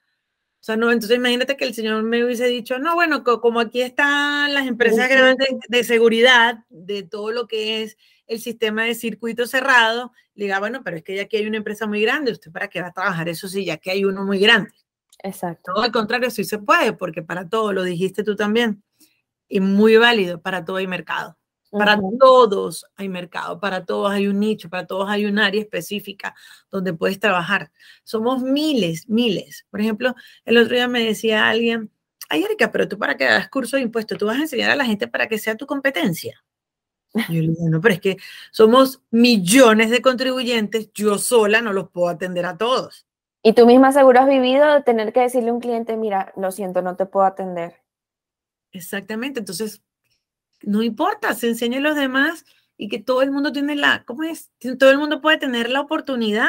O sea, no, entonces imagínate que el señor me hubiese dicho, no, bueno, como aquí están las empresas grandes de seguridad, de todo lo que es el sistema de circuito cerrado, le diga, bueno, pero es que ya aquí hay una empresa muy grande, ¿usted para qué va a trabajar? Eso sí, ya que hay uno muy grande. Exacto. Todo al contrario, sí se puede, porque para todo, lo dijiste tú también y muy válido para todo hay mercado. Para todos hay mercado, para todos hay un nicho, para todos hay un área específica donde puedes trabajar. Somos miles, miles. Por ejemplo, el otro día me decía alguien, ay Erika, pero tú para que hagas curso de impuestos, tú vas a enseñar a la gente para que sea tu competencia. Yo le digo, no, pero es que somos millones de contribuyentes, yo sola no los puedo atender a todos. Y tú misma seguro has vivido tener que decirle a un cliente, mira, lo siento, no te puedo atender. Exactamente, entonces, no importa, se enseña a los demás y que todo el mundo tiene la, ¿cómo es? Todo el mundo puede tener la oportunidad.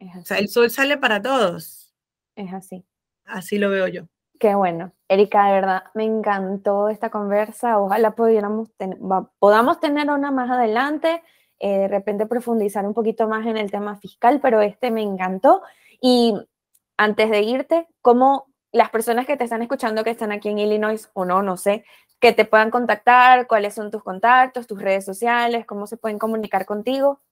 O sea, el sol sale para todos. Es así. Así lo veo yo. Qué bueno. Erika, de verdad, me encantó esta conversa. Ojalá pudiéramos podamos tener una más adelante, eh, de repente profundizar un poquito más en el tema fiscal, pero este me encantó. Y antes de irte, ¿cómo las personas que te están escuchando que están aquí en Illinois o no, no sé, que te puedan contactar, cuáles son tus contactos, tus redes sociales, cómo se pueden comunicar contigo.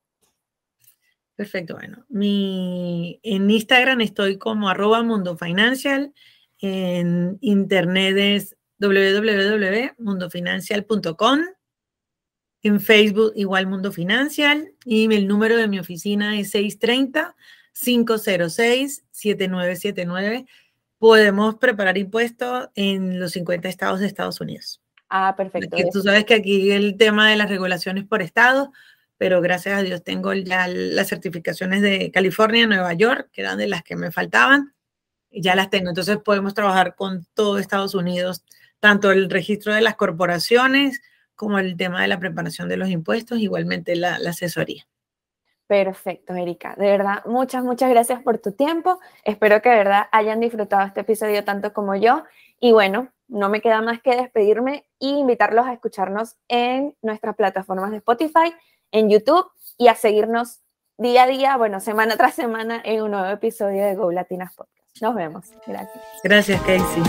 Perfecto, bueno, mi, en Instagram estoy como arroba mundo financial, en internet es www.mundofinancial.com, en Facebook igual Mundo Financial y el número de mi oficina es 630 506 7979 podemos preparar impuestos en los 50 estados de Estados Unidos. Ah, perfecto. tú sabes que aquí el tema de las regulaciones por estado, pero gracias a Dios tengo ya las certificaciones de California, Nueva York, que eran de las que me faltaban, y ya las tengo. Entonces podemos trabajar con todo Estados Unidos, tanto el registro de las corporaciones como el tema de la preparación de los impuestos, igualmente la, la asesoría. Perfecto, Erika. De verdad, muchas, muchas gracias por tu tiempo. Espero que de verdad hayan disfrutado este episodio tanto como yo. Y bueno, no me queda más que despedirme e invitarlos a escucharnos en nuestras plataformas de Spotify, en YouTube y a seguirnos día a día, bueno, semana tras semana en un nuevo episodio de Go Latinas Podcast. Nos vemos. Gracias. Gracias, Casey.